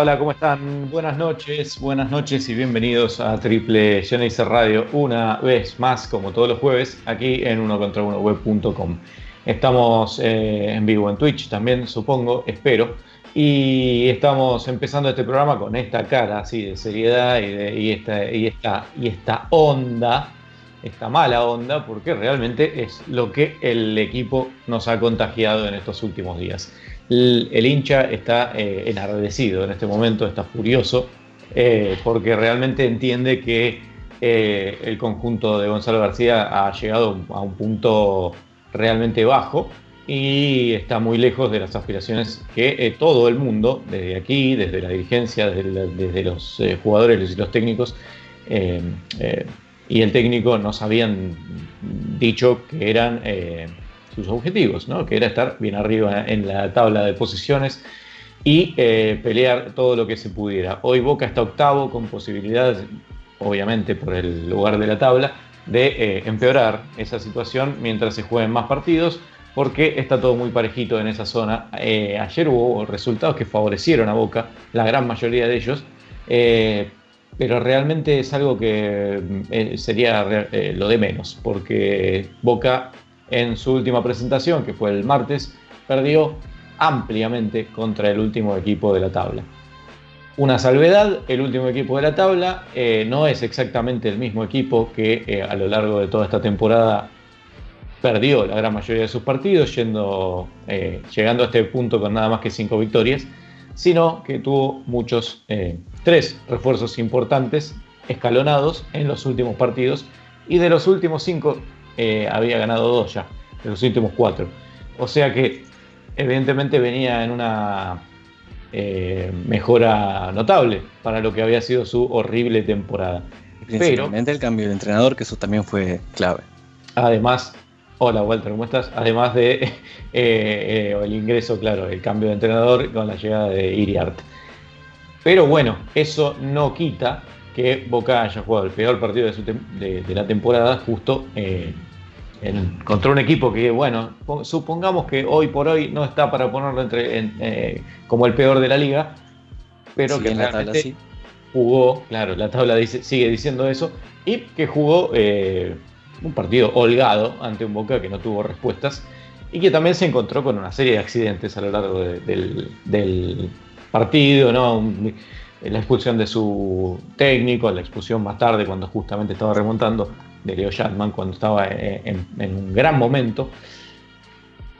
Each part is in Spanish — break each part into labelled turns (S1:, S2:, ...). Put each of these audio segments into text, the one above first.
S1: Hola, ¿cómo están? Buenas noches, buenas noches y bienvenidos a Triple Genesis Radio una vez más, como todos los jueves, aquí en uno contra uno web.com. Estamos eh, en vivo en Twitch también, supongo, espero. Y estamos empezando este programa con esta cara así de seriedad y, esta, y, esta, y esta onda, esta mala onda, porque realmente es lo que el equipo nos ha contagiado en estos últimos días el, hincha está eh, enardecido en este momento, está furioso, eh, porque realmente entiende que eh, el conjunto de Gonzalo García ha llegado a un punto realmente bajo y está muy lejos de las aspiraciones que todo el mundo, desde aquí, desde la dirigencia, desde, los jugadores y los técnicos, y el técnico nos habían dicho que eran sus objetivos, ¿no? que era estar bien arriba en la tabla de posiciones y eh, pelear todo lo que se pudiera. Hoy Boca está octavo con posibilidades, obviamente por el lugar de la tabla, de eh, empeorar esa situación mientras se jueguen más partidos, porque está todo muy parejito en esa zona. Eh, ayer hubo resultados que favorecieron a Boca, la gran mayoría de ellos, pero realmente es algo que sería lo de menos, porque Boca en su última presentación, que fue el martes, perdió ampliamente contra el último equipo de la tabla. Una salvedad, el último equipo de la tabla eh, no es exactamente el mismo equipo que eh, a lo largo de toda esta temporada perdió la gran mayoría de sus partidos, yendo, eh, llegando a este punto con nada más que cinco victorias, sino que tuvo muchos, tres refuerzos importantes escalonados en los últimos partidos y de los últimos cinco eh, había ganado dos ya, de los últimos cuatro. O sea que evidentemente venía en una eh, mejora notable para lo que había sido su horrible temporada. Pero
S2: Principalmente el cambio de entrenador, que eso también fue clave.
S1: además, hola Walter, ¿cómo estás? Además de eh, eh, el ingreso, claro, el cambio de entrenador con la llegada de Iriart. Pero bueno, eso no quita que Boca haya jugado el peor partido de, su de- de la temporada justo en- contra un equipo que, bueno, po- supongamos que hoy por hoy no está para ponerlo entre, en, eh, como el peor de la liga, pero
S2: Sí,
S1: que
S2: en la tabla sí.
S1: jugó, claro, la tabla dice, sigue diciendo eso, y que jugó eh, un partido holgado ante un Boca que no tuvo respuestas y que también se encontró con una serie de accidentes a lo largo de- del, del partido, ¿no? Un- la expulsión de su técnico, la expulsión más tarde cuando justamente estaba remontando de Leo Shatman cuando estaba en, en un gran momento.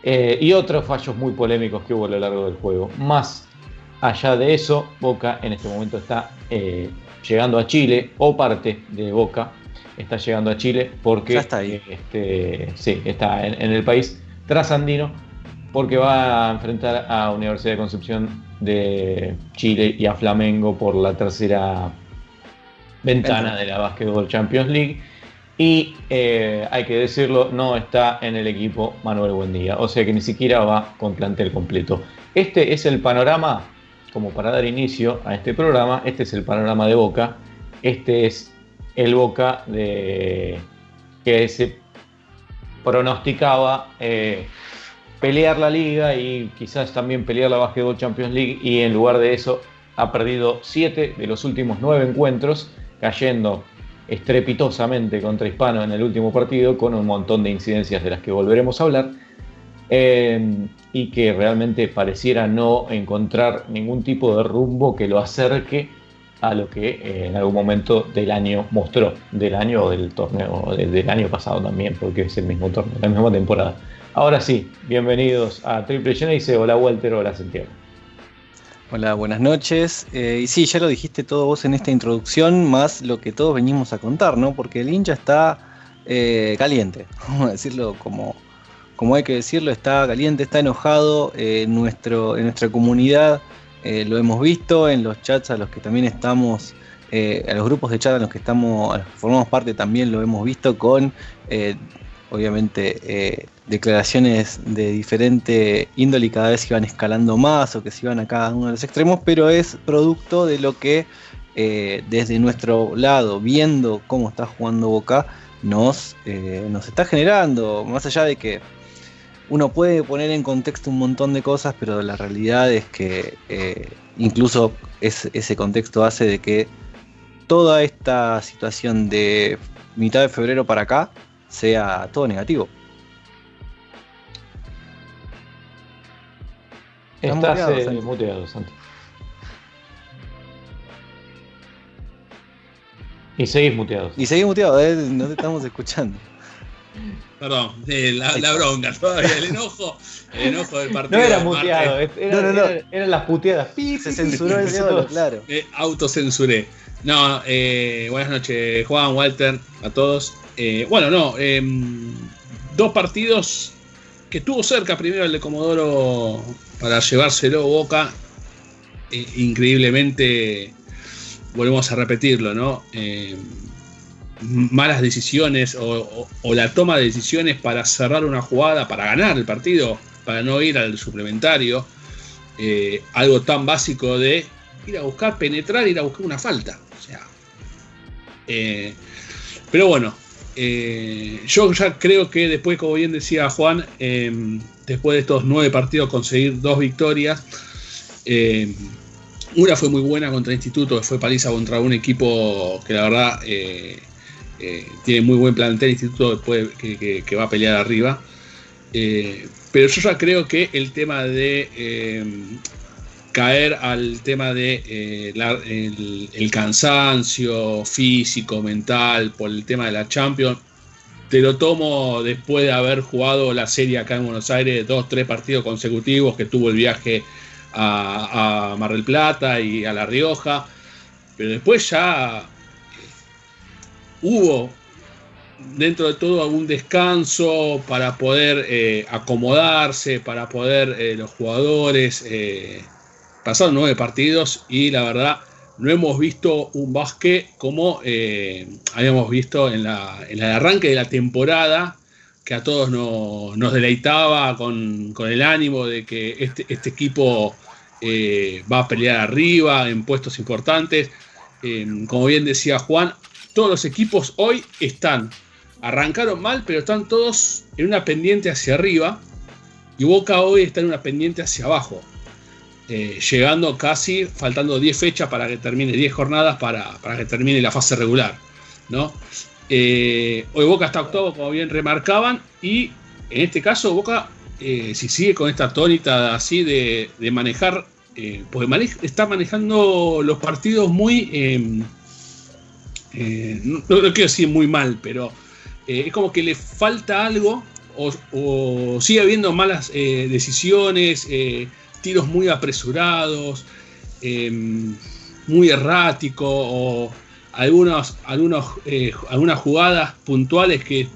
S1: Eh, y otros fallos muy polémicos que hubo a lo largo del juego. Más allá de eso, Boca en este momento está eh, llegando a Chile, o parte de Boca está llegando a Chile porque
S2: Ya está ahí.
S1: este, sí, está en, en el país trasandino porque va a enfrentar a Universidad de Concepción de Chile y a Flamengo por la tercera ventana
S2: Ventana.
S1: de la Basketball Champions League. Y eh, hay que decirlo, no está en el equipo Manuel Buendía, o sea que ni siquiera va con plantel completo. Este es el panorama, como para dar inicio a este programa, este es el panorama de Boca, este es el Boca de, que se pronosticaba eh, pelear la liga y quizás también pelear la Basketball Champions League. Y en lugar de eso ha perdido 7 de los últimos 9 encuentros, cayendo estrepitosamente contra Hispano en el último partido con un montón de incidencias de las que volveremos a hablar eh, y que realmente pareciera no encontrar ningún tipo de rumbo que lo acerque a lo que eh, en algún momento del año mostró, del año o del torneo, del año pasado también, porque es el mismo torneo, la misma temporada. Ahora sí, bienvenidos a Triple dice hola Walter, hola Santiago.
S2: Hola, buenas noches. Eh, y sí, ya lo dijiste todo vos en esta introducción, más lo que todos venimos a contar, ¿no? Porque el hincha está eh, caliente, vamos a decirlo como, como hay que decirlo, está caliente, está enojado. eh, nuestro, en nuestra comunidad lo hemos visto, en los chats a los que también estamos a los grupos de chat en los que estamos, formamos parte también lo hemos visto con, obviamente, eh, declaraciones de diferente índole y cada vez se iban escalando más o que se iban a cada uno de los extremos, pero es producto de lo que desde nuestro lado, viendo cómo está jugando Boca, nos, nos está generando, más allá de que uno puede poner en contexto un montón de cosas, pero la realidad es que incluso ese contexto hace de que toda esta situación de mitad de febrero para acá sea todo negativo.
S1: Estás muteado, eh, muteado, Santi. Y seguís muteado.
S2: Y seguís muteado, eh, no te estamos escuchando.
S3: Perdón, eh, la, bronca, todavía el enojo, el enojo del partido.
S1: No era muteado, era, no, no, eran las puteadas.
S2: Se censuró el solo, claro.
S3: autocensuré. No, eh, buenas noches, Juan, Walter, a todos. Eh, bueno, no, em, dos partidos que tuvo cerca primero el de Comodoro para llevárselo Boca. Eh, increíblemente, volvemos a repetirlo, ¿no? Em, malas decisiones o, la toma de decisiones para cerrar una jugada, para ganar el partido, para no ir al suplementario. algo tan básico de ir a buscar, penetrar, ir a buscar una falta. Eh, pero bueno, eh, yo ya creo que después, como bien decía Juan, em, después de estos nueve partidos conseguir dos victorias, em, una fue muy buena contra el Instituto, que fue paliza contra un equipo que la verdad eh, tiene muy buen plantel, Instituto después que, va a pelear arriba. pero yo ya creo que el tema de em, caer al tema de eh, el, cansancio físico, mental, por el tema de la Champions. Te lo tomo después de haber jugado la serie acá en Buenos Aires, dos, tres partidos consecutivos, que tuvo el viaje a, Mar del Plata y a La Rioja. Pero después ya hubo dentro de todo algún descanso para poder eh, acomodarse, para poder eh, los jugadores pasaron nueve partidos y la verdad no hemos visto un básquet como eh, habíamos visto en, la, el arranque de la temporada, que a todos nos, deleitaba con, el ánimo de que este, este equipo eh, va a pelear arriba en puestos importantes. Eh, como bien decía Juan, todos los equipos hoy están, arrancaron mal, pero están todos en una pendiente hacia arriba. Y Boca hoy está en una pendiente hacia abajo. Eh, llegando casi, faltando 10 fechas para que termine, 10 jornadas para, que termine la fase regular. ¿no? Eh, hoy Boca está octavo, como bien remarcaban, y en este caso Boca, eh, si sigue con esta tónica así de, manejar, pues está manejando los partidos muy, em, no, quiero decir muy mal, pero es como que le falta algo o, o sigue habiendo malas decisiones tiros muy apresurados, em, muy erráticos o algunos, algunos, eh, algunas jugadas puntuales que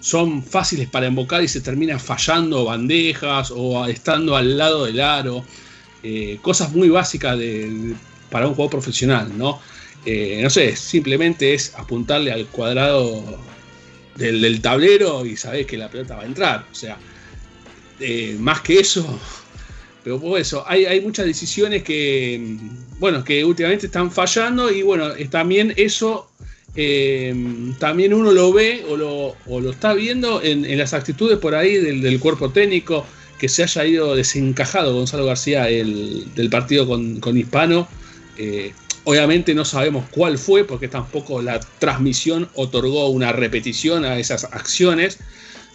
S3: son fáciles para invocar y se terminan fallando bandejas o estando al lado del aro. Eh, cosas muy básicas para un juego profesional, ¿no? Eh, no sé, simplemente es apuntarle al cuadrado del, del, tablero y sabés que la pelota va a entrar. O sea, más que eso, pero por eso, hay, muchas decisiones que, bueno, que últimamente están fallando y bueno, también eso, eh, también uno lo ve o lo, está viendo en, las actitudes por ahí del, cuerpo técnico, que se haya ido desencajado Gonzalo García del partido con, Hispano. Eh, obviamente no sabemos cuál fue, porque tampoco la transmisión otorgó una repetición a esas acciones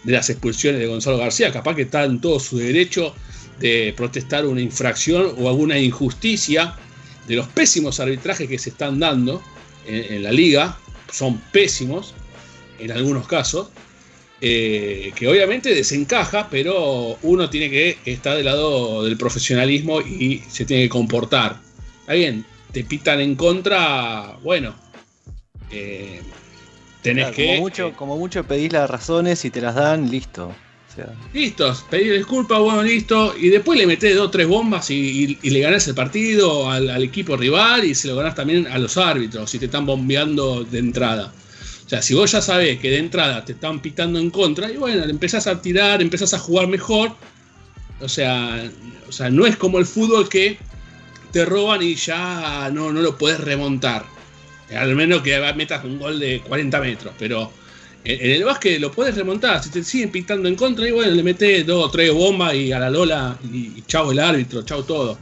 S3: de las expulsiones de Gonzalo García. Capaz que está en todo su derecho de protestar una infracción o alguna injusticia de los pésimos arbitrajes que se están dando en, la liga, son pésimos en algunos casos, eh, que obviamente desencaja, pero uno tiene que estar del lado del profesionalismo y se tiene que comportar. Está bien, te pitan en contra, bueno, eh, tenés que...
S2: Como mucho, como mucho pedís las razones y te las dan, listo O sea,
S3: Listo, pedir disculpas, bueno, listo. Y después le metés dos o tres bombas y, le ganás el partido al, equipo rival y se lo ganás también a los árbitros si te están bombeando de entrada. O sea, si vos ya sabés que de entrada te están pitando en contra, y bueno, empezás a tirar, empezás a jugar mejor. O sea, o sea, no es como el fútbol que te roban y ya no, no lo puedes remontar. Al menos que metas un gol de 40 metros, pero en, en el básquet lo puedes remontar. Si te siguen pintando en contra, y bueno, le metes dos o tres bombas y a la Lola y, y chao el árbitro, chao todo.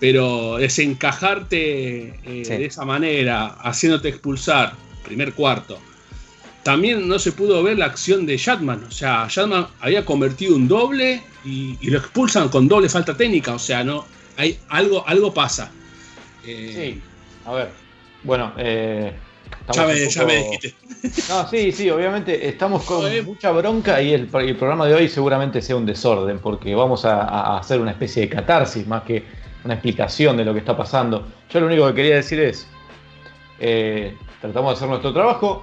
S3: Pero desencajarte eh,
S2: Sí.
S3: de esa manera, haciéndote expulsar, primer cuarto. También no se pudo ver la acción de Shatman. O sea, Shatman había convertido un doble y, y lo expulsan con doble falta técnica. O sea, no hay algo, algo pasa. Eh,
S1: Sí, a ver. Bueno, eh,
S3: ya, me,
S1: poco-
S3: ya me dijiste.
S1: No, sí, sí, obviamente estamos con mucha bronca y el, el programa de hoy seguramente sea un desorden porque vamos a, a hacer una especie de catarsis más que una explicación de lo que está pasando. Yo lo único que quería decir es, eh, tratamos de hacer nuestro trabajo,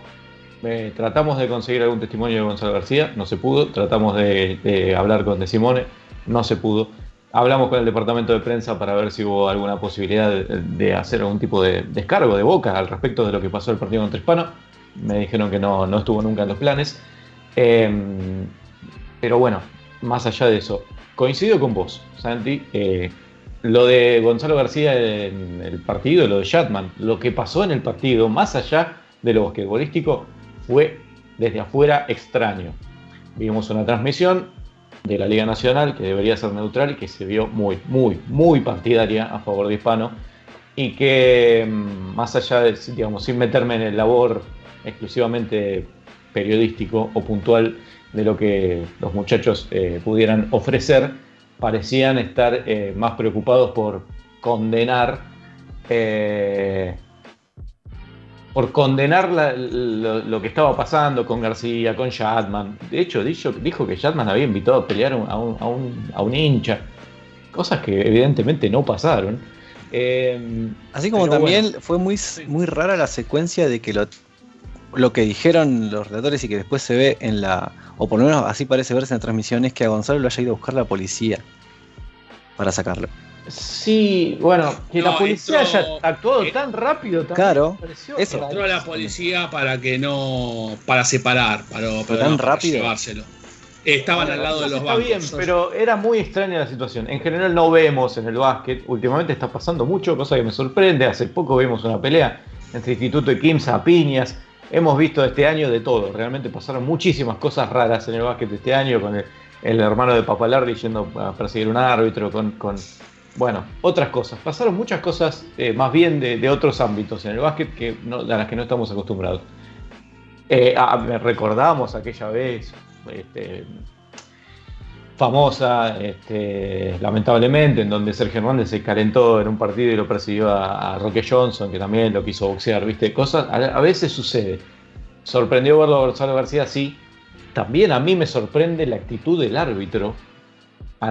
S1: eh, tratamos de conseguir algún testimonio de Gonzalo García, no se pudo, tratamos de, de hablar con De Simone, no se pudo. Hablamos con el departamento de prensa para ver si hubo alguna posibilidad de, hacer algún tipo de descargo de boca al respecto de lo que pasó el partido contra Hispano. Me dijeron que no, no estuvo nunca en los planes. Eh, pero bueno, más allá de eso, coincido con vos, Santi. eh, lo de Gonzalo García en el partido, lo de Shatman, lo que pasó en el partido, más allá de lo basquetbolístico, fue desde afuera extraño. Vimos una transmisión de la Liga Nacional que debería ser neutral y que se vio muy, muy, muy partidaria a favor de Hispano y que mm, más allá de, digamos, sin meterme en el labor exclusivamente periodístico o puntual de lo que los muchachos eh, pudieran ofrecer, parecían estar eh, más preocupados por condenar eh, por condenar la- lo, lo que estaba pasando con García, con Shatman. De hecho, dijo, dijo que Shatman había invitado a pelear a un, a un- a un- a un hincha. Cosas que evidentemente no pasaron. Eh,
S2: Así como también
S1: bueno.
S2: fue muy, muy rara la secuencia de que lo, lo que dijeron los relatores y que después se ve en la, o por lo menos así parece verse en la transmisión, es que a Gonzalo lo haya ido a buscar la policía para sacarlo.
S1: Sí, bueno, que la policía
S3: entró-
S1: haya actuado
S3: eh,
S1: tan rápido. también
S2: Claro, eso.
S3: Entró la
S1: rarísimo.
S3: policía para que no. para separar, para, para,
S2: tan
S3: no, para
S2: rápido.
S3: llevárselo. Estaban
S1: Bueno,
S3: al lado de los
S1: está
S3: bancos.
S1: bien, pero era muy extraña la situación. En general no vemos en el básquet, últimamente está pasando mucho, cosa que me sorprende. Hace poco vimos una pelea entre Instituto y Kimsa a piñas. Hemos visto este año de todo. Realmente pasaron muchísimas cosas raras en el básquet este año, con el, el hermano de Papalardi yendo a perseguir un árbitro, con, con, bueno, otras cosas. Pasaron muchas cosas eh, más bien de, otros ámbitos en el básquet que no- a las que no estamos acostumbrados. Eh, ah, recordamos aquella vez, este, famosa, este, lamentablemente, en donde Sergio Hernández se calentó en un partido y lo persiguió a, a Roque Johnson, que también lo quiso boxear, ¿viste? Cosas, a, a veces sucede. Sorprendió verlo a Gonzalo García, sí. También a mí me sorprende la actitud del árbitro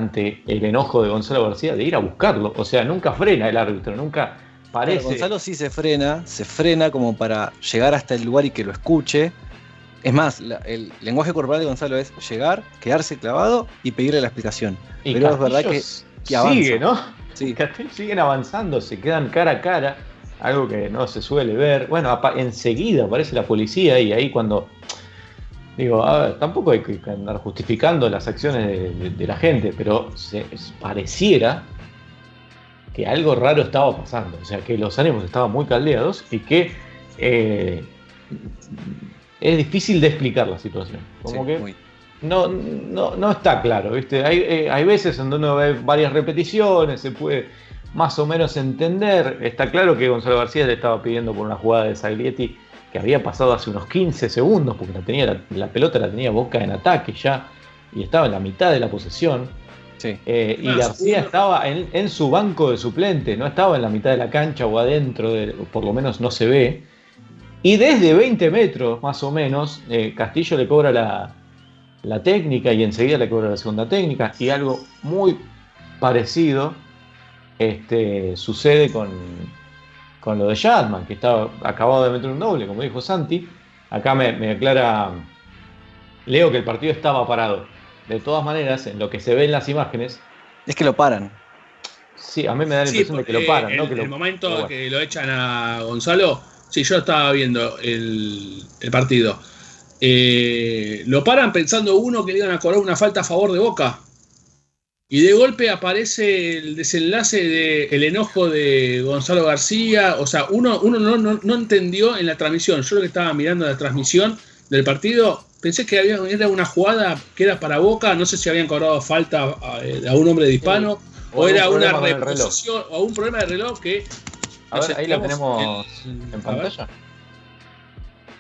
S1: ante el enojo de Gonzalo García de ir a buscarlo. O sea, nunca frena el árbitro, nunca parece.
S2: Gonzalo sí se frena, se frena como para llegar hasta el lugar y que lo escuche. Es más, la- el lenguaje corporal de Gonzalo es llegar, quedarse clavado y pedirle la explicación.
S1: y
S2: pero es verdad que- avanza.
S1: sigue, ¿no?
S2: Sí,
S1: siguen avanzando, se quedan cara a cara, algo que no se suele ver. Bueno, enseguida aparece la policía y ahí cuando. Digo, a ver, tampoco hay que andar justificando las acciones de, de- de la gente, pero se, pareciera que algo raro estaba pasando. O sea, que los ánimos estaban muy caldeados y que eh, es difícil de explicar la situación. Como
S2: sí,
S1: que
S2: muy.
S1: no, no, no está claro, ¿viste? Hay, eh, hay veces en donde uno ve varias repeticiones, se puede más o menos entender. Está claro que Gonzalo García le estaba pidiendo por una jugada de Saglietti que había pasado hace unos 15 segundos, porque la, tenía, la, la pelota la tenía Boca en ataque ya, y estaba en la mitad de la posesión.
S2: Sí.
S1: Eh, y
S3: Ah,
S1: García
S3: seguro.
S1: estaba en, en su banco de suplente, no estaba en la mitad de la cancha o adentro, de- por lo menos no se ve. Y desde 20 metros, más o menos, eh, Castillo le cobra la, la técnica y enseguida le cobra la segunda técnica. Y algo muy parecido este, sucede con, con lo de Shatman, que estaba acabado de meter un doble, como dijo Santi. Acá me, me aclara Leo que el partido estaba parado. de todas maneras, en lo que se ve en las imágenes,
S2: Es que lo paran.
S1: sí, a mí me da la
S3: Sí,
S1: impresión de que lo paran, lo-
S3: el momento
S1: bueno.
S3: que lo echan a Gonzalo, sí, yo estaba viendo el, el partido. Eh, lo paran pensando uno que le iban a cobrar una falta a favor de Boca. Y de golpe aparece el desenlace del enojo de Gonzalo García. O sea, uno, uno no, no- no entendió en la transmisión. Yo lo que estaba mirando la transmisión del partido, pensé que había, era una jugada que era para Boca. No sé si habían cobrado falta a, a un hombre de hispano.
S1: O
S3: era una reposición, o un problema de reloj que.
S1: A ver, ahí lo tenemos en pantalla.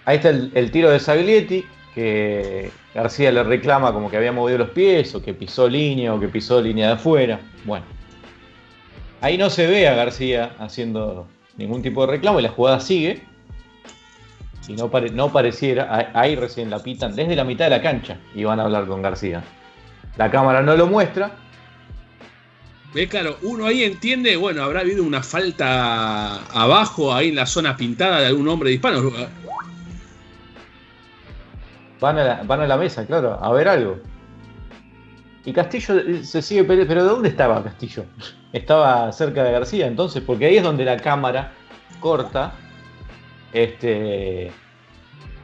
S1: Ahí está el, el tiro de Saglietti, que García le reclama como que había movido los pies, o que pisó línea, o que pisó línea de afuera. Bueno. Ahí no se ve a García haciendo ningún tipo de reclamo y la jugada sigue. Y no, pare- no pareciera, ahí- recién la pitan desde la mitad de la cancha y van a hablar con García. La cámara no lo muestra,
S3: Ve, claro, uno ahí entiende, bueno, habrá habido una falta abajo, ahí en la zona pintada de algún hombre de hispano.
S1: Van a, la, van a la mesa, claro, a ver algo. Y Castillo eh, se sigue peleando. ¿Pero dónde estaba Castillo? Estaba cerca de García, entonces, porque ahí es donde la cámara corta este,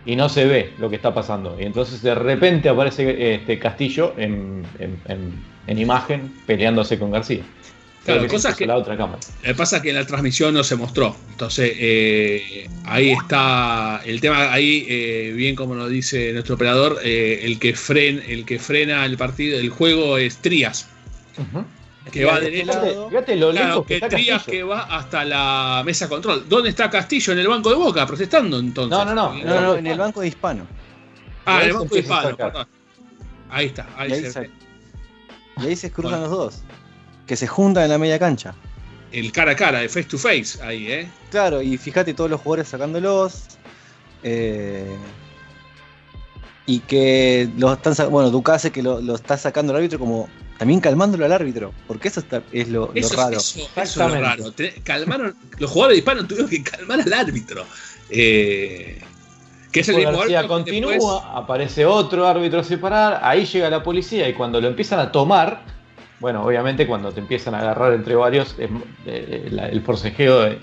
S1: y no se ve lo que está pasando. Y entonces de repente aparece este Castillo en- en imagen peleándose con García.
S3: Claro, cosas que-
S1: la otra cámara.
S3: Lo que pasa es que en la transmisión no se mostró. Entonces, eh, ahí está el tema, ahí, eh, bien como nos dice nuestro operador, eh, el, que fren, el que frena el partido, el juego es Trías,
S1: Ujú.
S3: que va
S2: de
S1: Fíjate, lo
S3: Claro,
S1: que
S3: que Trías
S1: Castillo.
S3: que va hasta la mesa control. ¿Dónde está Castillo? En el banco de Boca, protestando entonces.
S1: No, no, no.
S2: No, no, en el banco de hispano.
S3: Ah, en el banco de hispano. Ahí está, ahí,
S2: Y ahí,
S3: se
S2: se, y ahí se cruzan
S3: Bueno.
S2: los dos. Que se juntan en la media cancha.
S3: El cara a cara, el face to face, ahí, ¿eh?
S2: Claro, y fíjate todos los jugadores sacándolos. eh, y que lo están bueno, Ducase que lo, lo está sacando el árbitro como también calmándolo al árbitro, porque eso está, es lo, raro.
S3: eso- eso es lo
S1: Exactamente.
S3: raro. Calmaron, los jugadores hispanos tuvieron que calmar al árbitro. Eh, que es el
S1: Después
S3: mismo
S1: García
S3: árbitro que
S1: continúa,
S3: después-
S1: aparece otro árbitro a separar, ahí llega la policía y cuando lo empiezan a tomar, bueno, obviamente cuando te empiezan a agarrar entre varios, es- eh, la- el forcejeo es,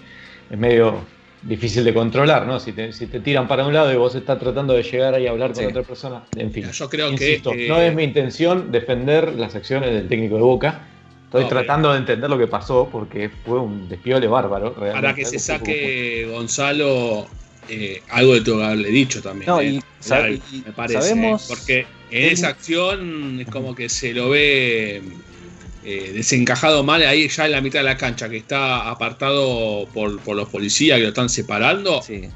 S1: es medio difícil de controlar, ¿no? Si te, si te tiran para un lado y vos estás tratando de llegar ahí a hablar con
S2: Sí.
S1: otra persona, en fin.
S3: Yo creo
S1: Insisto,
S3: que. eh,
S1: no es mi intención defender las acciones del técnico de Boca. Estoy
S3: No, pero-
S1: tratando de entender lo que pasó porque fue un despiole bárbaro. realmente.
S3: Para que se saque Gonzalo, eh, algo de que haberle dicho también.
S2: No,
S3: eh.
S2: y,
S3: me parece.
S2: sabemos.
S3: eh, porque en esa acción es como que se lo ve eh, desencajado mal ahí ya en la mitad de la cancha, que está apartado por, por los policías que lo están separando.
S2: sí.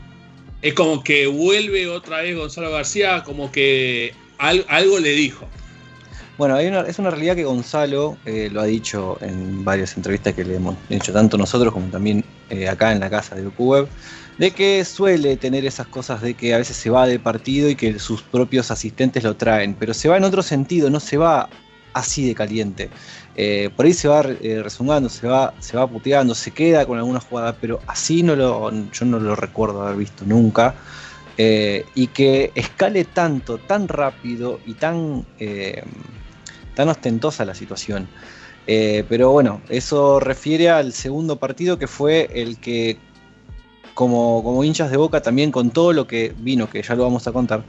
S3: Es como que vuelve otra vez Gonzalo García, como que al- algo le dijo.
S2: Bueno, hay una- es una realidad que Gonzalo eh, lo ha dicho en varias entrevistas que le hemos hecho tanto nosotros como también eh, acá en la casa de Web, de que suele tener esas cosas de que a veces se va de partido y que sus propios asistentes lo traen, pero se va en otro sentido, no se va así de caliente. Eh, por ahí se va eh, resumando, se va, se va puteando, se queda con alguna jugada, pero así no lo, yo no lo recuerdo haber visto nunca. Eh, y que escale tanto, tan rápido y tan, eh, tan ostentosa la situación. Pero bueno, eso refiere al segundo partido que fue el que, como, como hinchas de boca, también con todo lo que vino, que ya lo vamos a contar,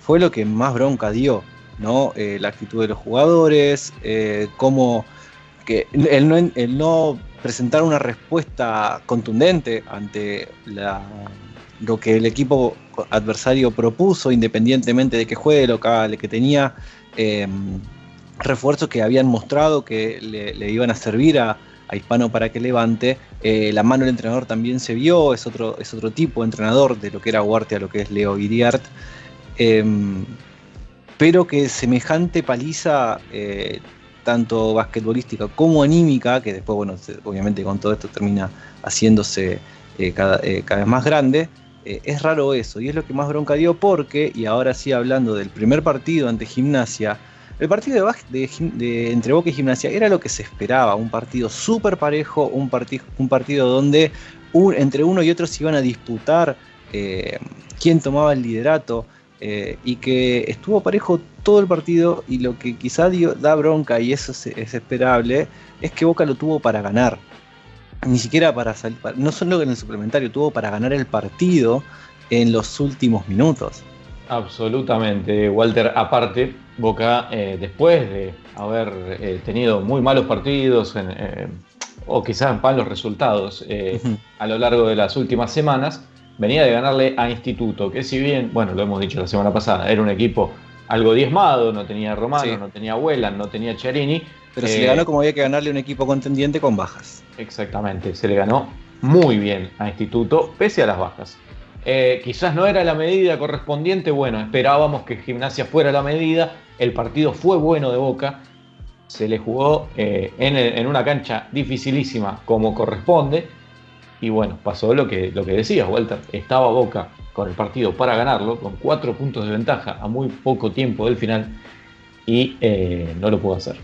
S2: fue lo que más bronca dio, ¿no? Eh, la actitud de los jugadores, eh, cómo que el no, no presentar una respuesta contundente ante la, lo que el equipo adversario propuso, independientemente de que juegue local, que tenía eh, refuerzos que habían mostrado que le, iban a servir a, a, Hispano para que levante. Eh, la mano del entrenador también se vio, es otro, es otro tipo de entrenador de lo que era Huarte a lo que es Leo Iriart. Eh, pero que semejante paliza, eh, tanto basquetbolística como anímica, que después, bueno, obviamente con todo esto termina haciéndose eh, cada, cada, vez más grande, eh, es raro eso, y es lo que más bronca dio porque, y ahora sí hablando del primer partido ante Gimnasia, el partido entre Boca y Gimnasia era lo que se esperaba, un partido súper parejo, un, un, partido donde entre uno y otro se iban a disputar eh, quién tomaba el liderato, eh, y que estuvo parejo todo el partido y lo que quizá dio- da bronca y eso es, es esperable es que Boca lo tuvo para ganar. Ni siquiera para salir, para- no solo en el suplementario, tuvo para ganar el partido en los últimos minutos.
S1: Absolutamente, Walter. Aparte, Boca, eh, después de haber eh, tenido muy malos partidos en, o quizás malos resultados a lo largo de las últimas semanas, venía de ganarle a Instituto, que si bien, bueno, lo hemos dicho la semana pasada, era un equipo algo diezmado, no tenía Romano,
S2: Sí.
S1: no tenía Huelan, no tenía Chiarini.
S2: Pero se
S1: Eh,
S2: le ganó como había que ganarle a un equipo contendiente con bajas.
S1: Exactamente, se le ganó muy bien a Instituto, pese a las bajas. Eh, quizás no era la medida correspondiente, bueno, esperábamos que Gimnasia fuera la medida, el partido fue bueno de Boca, se le jugó eh, en, en una cancha dificilísima como corresponde, y bueno, pasó lo que, lo que decías, Walter, estaba Boca con el partido para ganarlo, con cuatro puntos de ventaja a muy poco tiempo del final, y eh, no lo pudo hacer.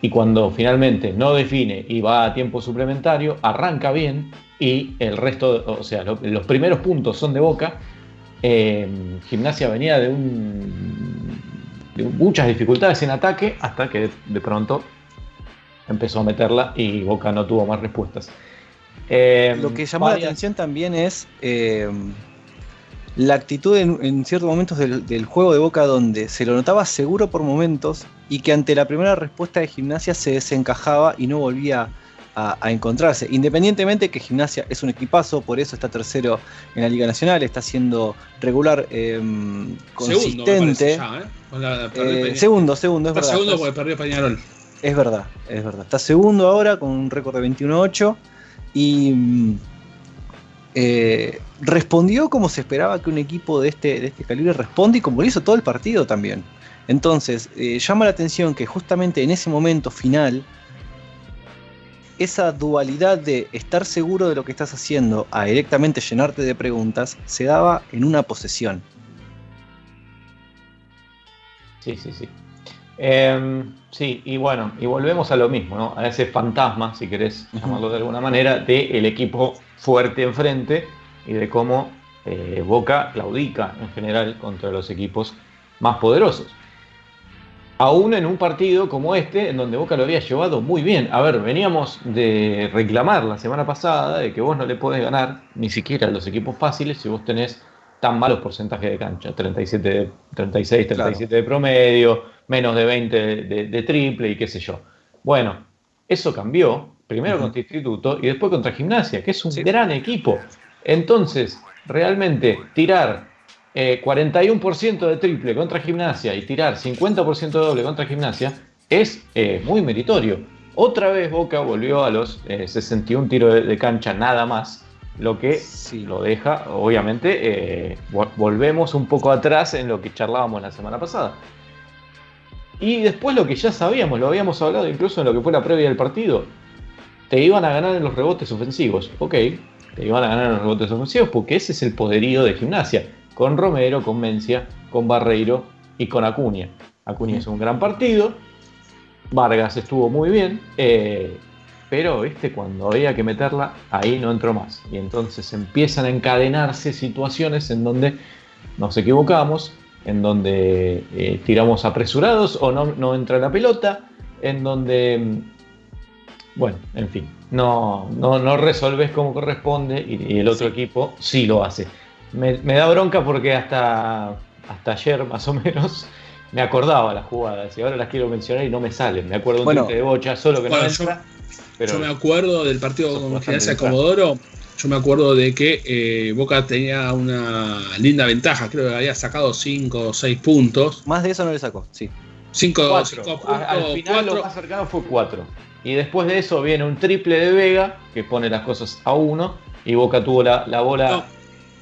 S1: Y cuando finalmente no define y va a tiempo suplementario, arranca bien y el resto, o sea, lo- los primeros puntos son de Boca. Eh, Gimnasia venía de muchas dificultades en ataque hasta que de pronto empezó a meterla y Boca no tuvo más respuestas. Eh,
S2: Lo que llamó la atención también es eh, la actitud en, en ciertos momentos del, del juego de Boca donde se lo notaba seguro por momentos y que ante la primera respuesta de Gimnasia se desencajaba y no volvía a, a encontrarse. Independientemente que Gimnasia es un equipazo, por eso está tercero en la Liga Nacional, está siendo regular, eh,
S3: Segundo, me
S2: consistente.
S3: ¿eh?
S2: Eh, segundo, segundo, es
S3: Está
S2: verdad.
S3: segundo porque perdió Peñarol.
S2: es verdad, es verdad. Está segundo ahora con un récord de 21-8 y mm, eh, respondió como se esperaba que un equipo de este, de este calibre responde y como lo hizo todo el partido también. Entonces, eh, llama la atención que justamente en ese momento final, esa dualidad de estar seguro de lo que estás haciendo a directamente llenarte de preguntas se daba en una posesión.
S1: Sí, sí, sí. Eh, sí, y bueno, y volvemos a lo mismo, ¿no? A ese fantasma, si querés llamarlo de alguna manera, del equipo fuerte enfrente y de cómo eh, Boca claudica en general contra los equipos más poderosos. Aún en un partido como este, en donde Boca lo había llevado muy bien. A ver, veníamos de reclamar la semana pasada de que vos no le podés ganar ni siquiera a los equipos fáciles si vos tenés tan malos porcentajes de cancha, 37, de- 36, 37 de promedio, menos de 20 de, de- de triple y qué sé yo. Bueno, eso cambió, primero contra Instituto y después contra Gimnasia, que es un
S2: Sí.
S1: gran equipo. Entonces, realmente tirar eh, 41% de triple contra Gimnasia y tirar 50% de doble contra Gimnasia es eh, muy meritorio. Otra vez Boca volvió a los eh, 61 tiros de, de cancha nada más, lo que
S2: Sí.
S1: lo deja, obviamente, eh, vo- volvemos un poco atrás en lo que charlábamos la semana pasada. Y después lo que ya sabíamos, lo habíamos hablado incluso en lo que fue la previa del partido, te iban a ganar en los rebotes ofensivos. Ok, te iban a ganar en los rebotes ofensivos porque ese es el poderío de gimnasia. Con Romero, con Mencia, con Barreiro y con Acuña. Acuña hizo un gran partido. Vargas estuvo muy bien. eh, pero viste, cuando había que meterla, ahí no entró más. Y entonces empiezan a encadenarse situaciones en donde nos equivocamos, en donde eh, tiramos apresurados o no, no entra la pelota, en donde, mm, bueno, en fin, no, no, no resolves como corresponde y, y el otro equipo sí lo hace. Me, me da bronca porque hasta, hasta ayer más o menos me acordaba las jugadas y ahora las quiero mencionar y no me salen. Me acuerdo un
S2: Bueno.
S1: de bocha, solo que
S3: Bueno,
S1: no
S3: yo-.
S1: Pero
S3: yo me acuerdo del partido con Gimnasia. Comodoro. Yo me acuerdo de que eh, Boca tenía una linda ventaja. Creo que había sacado 5 o 6 puntos.
S2: Más de eso no le sacó, sí.
S3: 5
S1: cuatro.
S3: puntos.
S1: A- Al final lo más cercano fue 4. Y después de eso viene un triple de Vega que pone las cosas a 1 y Boca tuvo la, la bola
S3: No,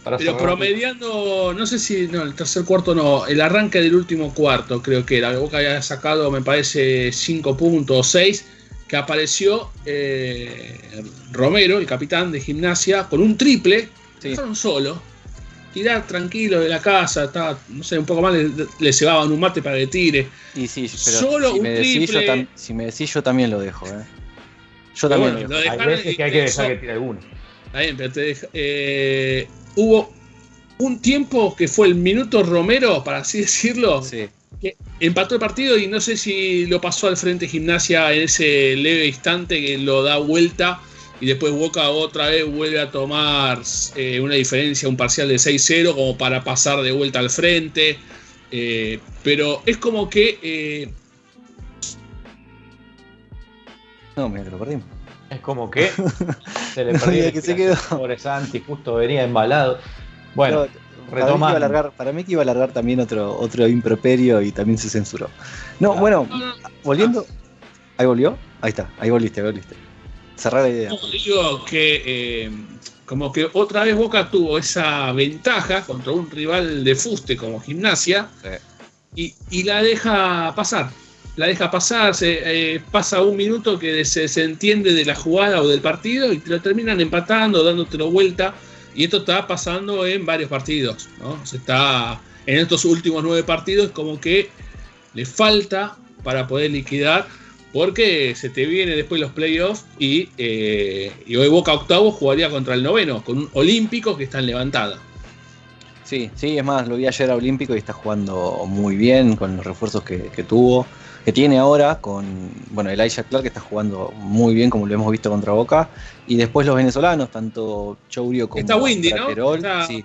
S1: para
S3: Pero promediando, no sé si, no, el tercer cuarto no, el arranque del último cuarto, creo que era. Boca había sacado, me parece, 5 puntos o 6, que apareció eh, Romero, el capitán de gimnasia, con un triple,
S2: Sí.
S3: dejaron solo, tirar tranquilo de la casa, estaba, no sé, un poco más, le, le cebaban un mate para que tire.
S2: Y sí, pero
S3: Solo
S2: si,
S3: un
S2: me decís, yo
S3: triple.
S2: tam- si me decís, yo también lo dejo. ¿eh? Yo
S3: Pero
S2: también
S3: bueno,
S2: lo dejo.
S1: Hay veces que hay que dejar que tire alguno.
S3: Está bien, pero te deja- eh, hubo un tiempo que fue el minuto Romero, para así decirlo,
S2: Sí.
S3: Empató el partido y no sé si lo pasó al frente Gimnasia en ese leve instante que lo da vuelta y después Boca otra vez vuelve a tomar eh, una diferencia, un parcial de 6-0 como para pasar de vuelta al frente. Eh, pero es como que... Eh,
S2: no, mira lo perdimos.
S1: Es como que se le perdió
S2: que se quedó.
S1: Pobre Santi, justo venía embalado. Bueno,
S2: para, mí que iba a largar, para mí que iba a largar también otro, otro improperio y también se censuró. No, bueno, volviendo. ¿Ahí volvió? Ahí está, ahí volviste, ahí volviste. Cerrar la idea.
S3: No, digo que eh, como que otra vez Boca tuvo esa ventaja contra un rival de fuste como gimnasia y, y, la deja pasar. La deja pasar, se, eh, pasa un minuto que se, se, entiende de la jugada o del partido y te lo terminan empatando, dándotelo vuelta. Y esto está pasando en varios partidos. ¿no? Se está, en estos últimos nueve partidos como que le falta para poder liquidar porque se te viene después los playoffs y, eh, y, hoy Boca octavo jugaría contra el noveno, con un olímpico que está en levantada.
S2: Sí, sí, es más, lo vi ayer a Olímpico y está jugando muy bien con los refuerzos que tuvo, que tiene ahora, con bueno, Elijah Clark que está jugando muy bien como lo hemos visto contra Boca, y después los venezolanos, tanto Chourio como
S3: está Windy, ¿no? Está...
S2: Sí,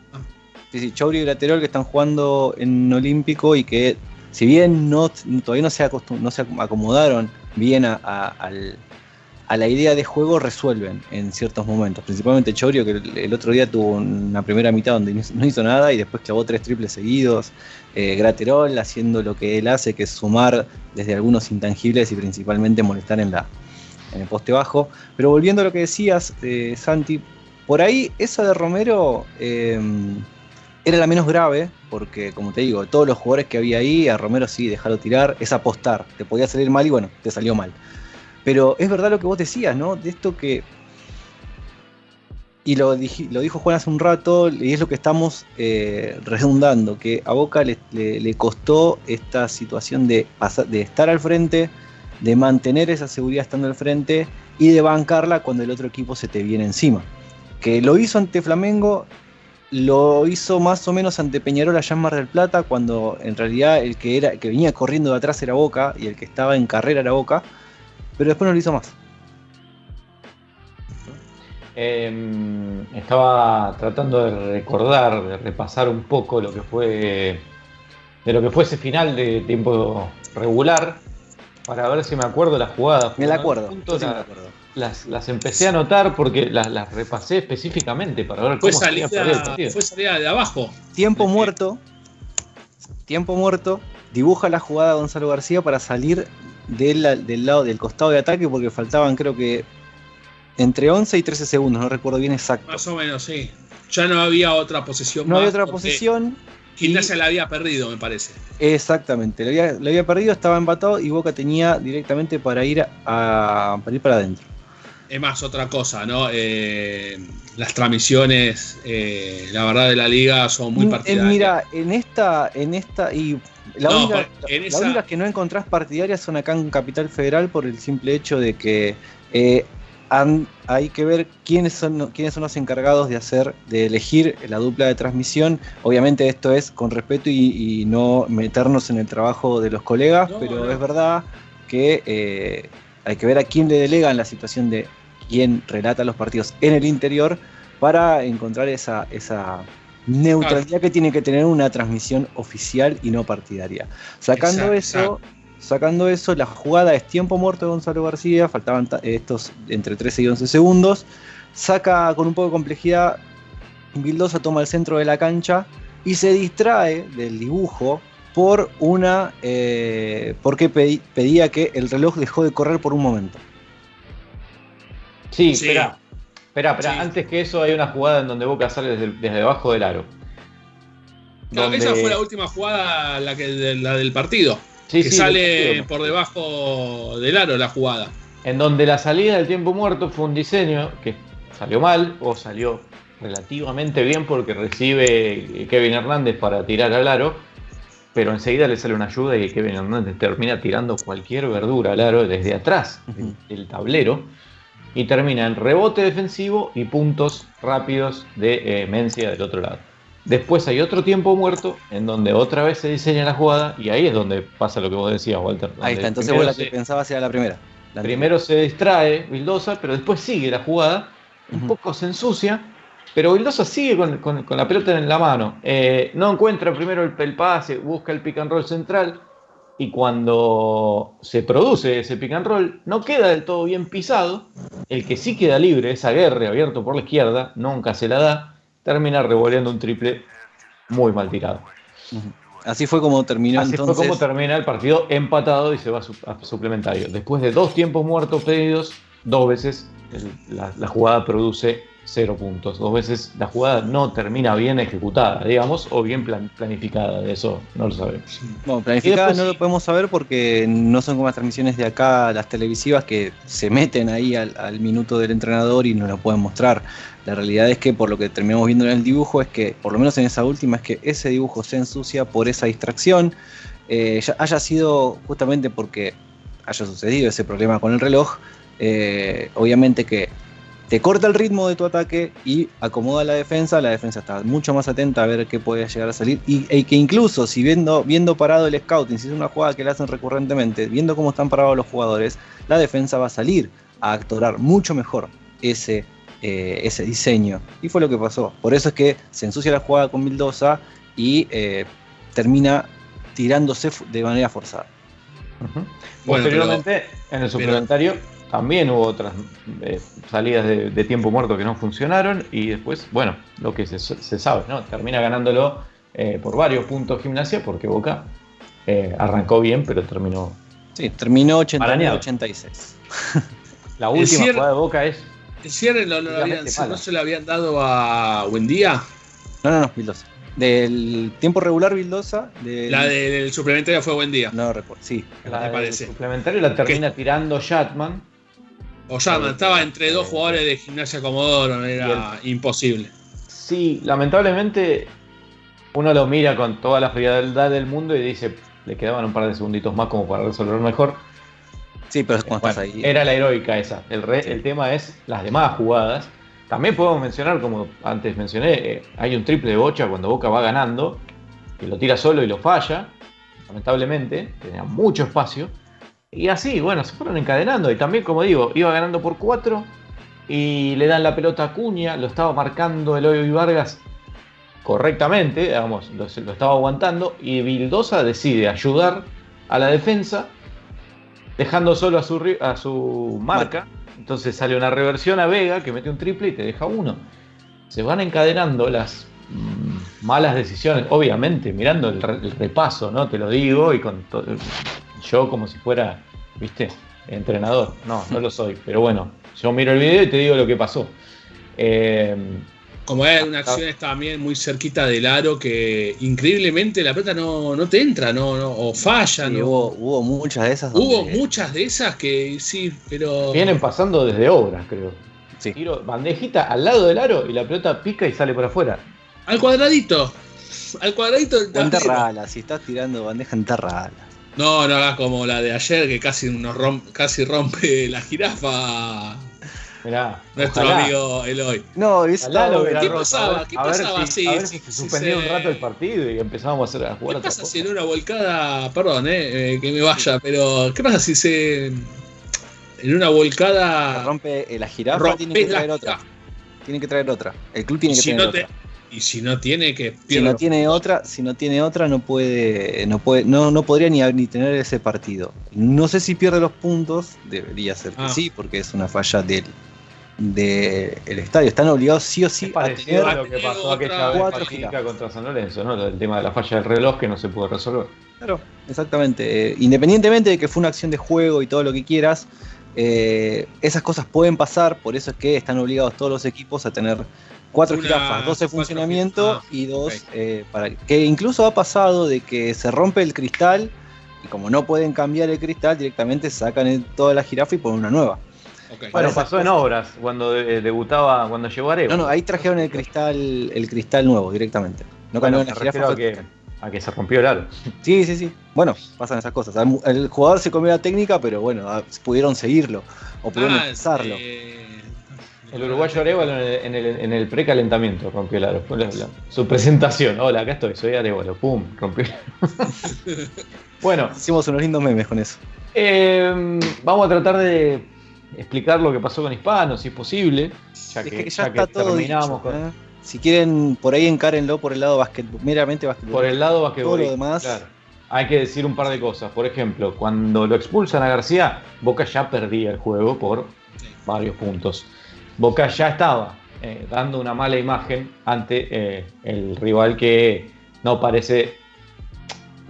S2: sí, sí, Chourio y Laterol que están jugando en Olímpico y que si bien no, todavía no se, no se acomodaron bien a, a, al, a, la idea de juego, resuelven en ciertos momentos. Principalmente Chorio, que el, otro día tuvo una primera mitad donde no hizo nada y después clavó tres triples seguidos. Eh, Graterol haciendo lo que él hace, que es sumar desde algunos intangibles y principalmente molestar en, la, en el poste bajo. Pero volviendo a lo que decías, eh, Santi, por ahí esa de Romero... Eh, era la menos grave, porque como te digo, todos los jugadores que había ahí, a Romero sí, dejarlo tirar, es apostar. Te podía salir mal y bueno, te salió mal. Pero es verdad lo que vos decías, ¿no? De esto que. Y lo, lo dijo Juan hace un rato, y es lo que estamos eh, redundando, que a Boca le, costó esta situación de, estar al frente, de mantener esa seguridad estando al frente y de bancarla cuando el otro equipo se te viene encima. Que lo hizo ante Flamengo, lo hizo más o menos ante Peñarol allá en del Plata, cuando en realidad el que, era, el que venía corriendo de atrás era Boca y el que estaba en carrera era Boca, pero después no lo hizo más.
S1: Eh, estaba tratando de recordar, de repasar un poco lo que fue de lo que fue ese final de tiempo regular para ver si me acuerdo la jugada.
S2: Me la acuerdo,
S1: punto, la, me acuerdo. Las, las, empecé a anotar porque las, las, repasé específicamente para ver
S3: fue
S1: cómo
S3: salida, fue salida de abajo.
S2: Tiempo de muerto. Tiempo muerto. Dibuja la jugada Gonzalo García para salir del, del, lado del costado de ataque porque faltaban creo que entre 11 y 13 segundos, no recuerdo bien exacto.
S3: Más o menos, sí. Ya no había otra posesión.
S2: No había otra posesión.
S3: Gimnasia y... la había perdido, me parece.
S2: Exactamente, lo había, había, perdido, estaba empatado y Boca tenía directamente para ir, a, para, ir para adentro.
S3: Es más, otra cosa, ¿no? Eh, las transmisiones, eh, la verdad, de la liga son muy partidarias.
S2: Eh, mira, en esta, en esta, y la, no, única, en esa... la única que no encontrás partidarias son acá en Capital Federal por el simple hecho de que eh, han, hay que ver quiénes son, quiénes son los encargados de hacer, de elegir la dupla de transmisión. Obviamente esto es con respeto y, y no meternos en el trabajo de los colegas, no, pero no. es verdad que hay que ver a quién le delegan la situación de quién relata los partidos en el interior para encontrar esa, esa neutralidad que tiene que tener una transmisión oficial y no partidaria. Sacando eso, Sacando eso, la jugada es tiempo muerto de Gonzalo García, faltaban estos entre 13 y 11 segundos. Saca con un poco de complejidad, Vildosa toma el centro de la cancha y se distrae del dibujo por una. Eh, porque pedí, pedía que el reloj dejó de correr por un momento.
S1: Sí, sí. espera. Espera, espera. Sí. Antes que eso, hay una jugada en donde Boca sale desde, desde debajo del aro.
S3: Claro, donde... esa fue la última jugada, la, que, la del partido. Sí, que sí, sale por debajo del aro la jugada.
S1: En donde la salida del tiempo muerto fue un diseño que salió mal o salió relativamente bien porque recibe Kevin Hernández para tirar al aro, pero enseguida le sale una ayuda y Kevin Hernández termina tirando cualquier verdura al aro desde atrás uh -huh. del tablero y termina en rebote defensivo y puntos rápidos de eh, Mencia del otro lado. Después hay otro tiempo muerto en donde otra vez se diseña la jugada y ahí es donde pasa lo que vos decías, Walter.
S2: Ahí está, entonces vos la que
S1: se-
S2: pensabas era la primera. La
S1: Primero se distrae Vildosa, pero después sigue la jugada, un poco se ensucia, pero Vildosa sigue con, con- con la pelota en la mano. Eh, no encuentra primero el, el pase, busca el pick and roll central, y cuando se produce ese pick and roll, no queda del todo bien pisado. El que sí queda libre, esa guerra abierto por la izquierda, nunca se la da, termina revoleando un triple muy mal tirado.
S2: Así fue como terminó
S1: Así
S2: entonces.
S1: fue como termina el partido empatado y se va a, su- a suplementario. Después de dos tiempos muertos pedidos, dos veces el- la, la jugada produce cero puntos. Dos veces la jugada no termina bien ejecutada, digamos, o bien plan- planificada. De eso no lo sabemos.
S2: Bueno, planificada
S1: después
S2: no lo podemos saber porque no son como las transmisiones de acá, las televisivas, que se meten ahí al, al minuto del entrenador y nos lo pueden mostrar. La realidad es que por lo que terminamos viendo en el dibujo es que, por lo menos en esa última, es que ese dibujo se ensucia por esa distracción. Eh, ya haya sido justamente porque haya sucedido ese problema con el reloj, eh, obviamente que te corta el ritmo de tu ataque y acomoda la defensa, la defensa está mucho más atenta a ver qué puede llegar a salir y, y que incluso si viendo, viendo parado el scouting, si es una jugada que le hacen recurrentemente, viendo cómo están parados los jugadores, la defensa va a salir a actuar mucho mejor ese, eh, ese diseño. Y fue lo que pasó. Por eso es que se ensucia la jugada con Vildosa y eh, termina tirándose de manera forzada.
S3: Bueno,
S1: Posteriormente, en el suplementario, también hubo otras eh, salidas de, de tiempo muerto que no funcionaron. Y después, bueno, lo que se, se sabe, ¿no? Termina ganándolo eh, por varios puntos Gimnasia, porque Boca eh, arrancó bien, pero terminó.
S2: Sí, terminó
S1: Arañado.
S2: 89-86.
S1: La
S3: El
S1: última
S3: cierre-
S1: jugada de Boca es.
S3: El cierre no, lo habían- se lo habían dado a Buendía.
S2: No, no, no, Vildosa. Del tiempo regular Vildosa, del-
S3: La del suplementario fue Buendía.
S2: No recuerdo, sí.
S1: La
S3: me
S1: del
S3: parece.
S1: suplementario la termina tirando Shatman.
S3: O llama, estaba entre dos jugadores de gimnasia Comodoro, era imposible.
S1: Sí, lamentablemente uno lo mira con toda la frialdad del mundo y dice, le quedaban un par de segunditos más como para resolver mejor.
S2: Sí, pero es cuando
S1: Bueno,
S2: estás ahí.
S1: Era la heroica esa. El, re- el tema es las demás jugadas. También podemos mencionar, como antes mencioné, eh, hay un triple de bocha cuando Boca va ganando, que lo tira solo y lo falla, lamentablemente, tenía mucho espacio. Y así, bueno, se fueron encadenando. Y también, como digo, iba ganando por 4 y le dan la pelota a Cuña, lo estaba marcando Eloy Vargas correctamente, digamos, lo, estaba aguantando. Y Vildosa decide ayudar a la defensa, dejando solo a su, a su marca. Entonces sale una reversión a Vega que mete un triple y te deja uno. Se van encadenando las mm, malas decisiones, obviamente, mirando el, re- el repaso, ¿no? Te lo digo, y con to- yo como si fuera, ¿viste? Entrenador. No, no lo soy, pero bueno, yo miro el video y te digo lo que pasó. Eh,
S3: Como era una acción también muy cerquita del aro que increíblemente la pelota no, no te entra, no, no, o falla,
S2: Sí,
S3: no.
S2: hubo, hubo muchas de esas.
S3: Hubo
S2: donde-
S3: muchas de esas que sí, pero.
S1: vienen pasando desde obras, creo.
S2: Sí.
S1: Tiro bandejita al lado del aro y la pelota pica y sale por afuera.
S3: Al cuadradito. Al cuadradito del tablero.
S2: enterrala, si estás tirando bandeja, enterrala.
S3: No, no hagas como la de ayer que casi nos rom- casi rompe la jirafa
S1: Mirá,
S3: nuestro
S1: ojalá.
S3: amigo Eloy.
S2: No,
S1: lo hubiera
S3: ¿Qué pasaba?
S1: A ver-
S3: ¿Qué
S1: a ver
S3: pasaba
S1: si-
S3: si-
S1: a ver
S3: si-
S1: si se
S3: si
S1: suspendía
S3: se-
S1: un rato el partido y empezábamos a hacer a jugar
S3: ¿Qué pasa si en una volcada, perdón, eh, eh, que me vaya, pero ¿qué pasa si se en una volcada
S2: rompe eh, la jirafa, tiene que traer otra.
S3: jirafa?
S2: Tiene que traer otra. El club tiene que
S3: si
S2: tener
S3: no te-
S2: otra.
S3: Y si no tiene que
S2: Si no tiene
S3: puntos.
S2: otra, si no tiene otra, no puede, no puede, no, no podría ni, ni tener ese partido. No sé si pierde los puntos, debería ser que
S3: Ah.
S2: sí, porque es una falla del, del el estadio. Están obligados sí o sí a tener
S1: a lo que pasó aquella vez contra San Lorenzo, ¿no? Del tema de la falla del reloj que no se pudo resolver.
S2: Claro, exactamente. Eh, independientemente de que fue una acción de juego y todo lo que quieras, eh, esas cosas pueden pasar, por eso es que están obligados todos los equipos a tener cuatro
S3: Una-
S2: jirafas, dos
S3: cuatro
S2: funcionamiento.
S3: Ah,
S2: y dos eh, para que incluso ha pasado de que se rompe el cristal y como no pueden cambiar el cristal, directamente sacan el- toda la jirafa y ponen una nueva.
S1: Bueno, pasó en obras cuando de- debutaba, cuando llegó Arevalo.
S2: No, no, ahí trajeron el cristal, el cristal nuevo directamente. No
S1: Bueno,
S2: cambiaron la jirafa.
S1: a que, a que se rompió el aro.
S2: Sí, sí, sí. Bueno, pasan esas cosas. El jugador se comió la técnica, pero bueno, ah, pudieron seguirlo o pudieron
S3: Ah,
S2: empezarlo.
S3: eh,
S1: El uruguayo Arevalo en el, en el, en el precalentamiento rompió el aro. Fue la- la- su presentación. Hola, acá estoy, soy Arevalo. Pum, rompió. bueno,
S2: Hicimos unos lindos memes con eso.
S1: eh, vamos a tratar de explicar lo que pasó con Hispano, si es posible. Ya
S2: Es
S1: que,
S2: ya
S1: que
S2: está todo
S1: terminamos
S2: dicho,
S1: con,
S2: ¿eh? Si quieren, por ahí encárenlo por el lado basquetbol, meramente basquetbol.
S1: por el lado
S2: Todo
S1: basquetbolista.
S2: lo demás.
S1: Claro. Hay que decir un par de cosas. Por ejemplo, cuando lo expulsan a García, Boca ya perdía el juego por varios puntos. Boca ya estaba eh, dando una mala imagen ante eh, el rival que no parece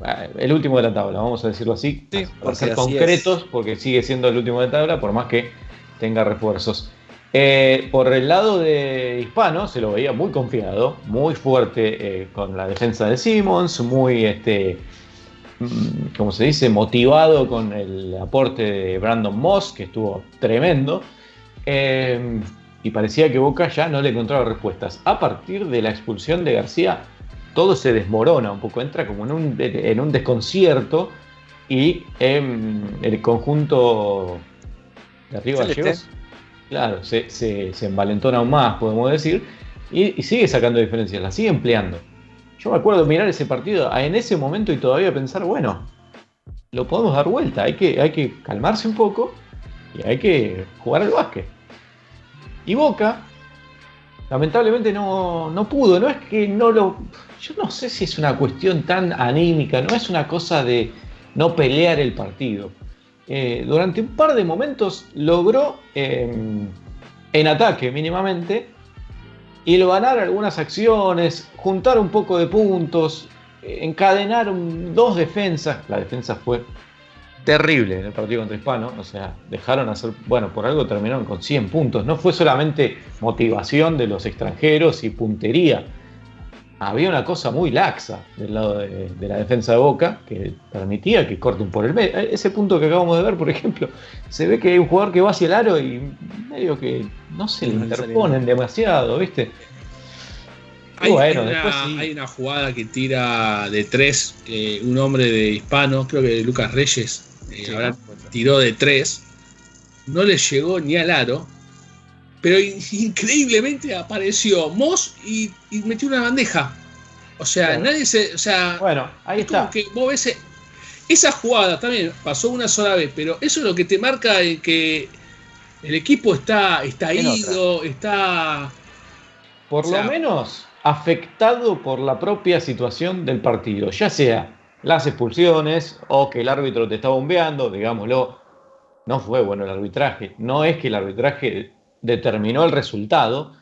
S1: eh, el último de la tabla, vamos a decirlo así,
S2: Sí,
S1: para ser concretos, porque sigue siendo el último de la tabla, por más que tenga refuerzos. Eh, por el lado de Hispano se lo veía muy confiado, muy fuerte eh, con la defensa de Simmons, muy, este, mm, ¿cómo se dice?, motivado con el aporte de Brandon Moss, que estuvo tremendo. Eh, y parecía que Boca ya no le encontraba respuestas. A partir de la expulsión de García, todo se desmorona un poco, entra como en un, en un desconcierto y em, el conjunto de Río. Gallegos, claro, se, se- se envalentona aún más, podemos decir, y, y sigue sacando diferencias, la sigue empleando. Yo me acuerdo mirar ese partido en ese momento y todavía pensar, bueno, lo podemos dar vuelta, hay que, hay que calmarse un poco y hay que jugar al básquet. Y Boca, lamentablemente no, no pudo, no es que no lo... Yo no sé si es una cuestión tan anímica, no es una cosa de no pelear el partido. Eh, durante un par de momentos logró eh, en ataque mínimamente y ganar algunas acciones, juntar un poco de puntos, encadenar dos defensas. La defensa fue terrible en el partido contra Hispano, o sea, dejaron hacer, bueno, por algo terminaron con 100 puntos. No fue solamente motivación de los extranjeros y puntería. Había una cosa muy laxa del lado de, de la defensa de Boca que permitía que corten por el medio. Ese punto que acabamos de ver, por ejemplo, se ve que hay un jugador que va hacia el aro y medio que no se le interponen demasiado, ¿viste?
S3: Hay,
S1: bueno,
S3: hay una,
S1: después sí.
S3: hay una jugada que tira de tres, eh, un hombre de hispano, creo que Lucas Reyes, eh,
S2: Sí,
S3: ahora
S2: ¿no?
S3: tiró de tres, no le llegó ni al aro, pero in- increíblemente apareció Moss y, y metió una bandeja. O sea, nadie se. O sea,
S1: Bueno, ahí
S3: es como
S1: está.
S3: que vos ves. e- Esa jugada también pasó una sola vez, pero eso es lo que te marca en que el equipo está, está ido, está.
S1: por
S3: O sea-
S1: lo menos afectado por la propia situación del partido, ya sea las expulsiones o que el árbitro te está bombeando, digámoslo, no fue bueno el arbitraje, no es que el arbitraje determinó el resultado,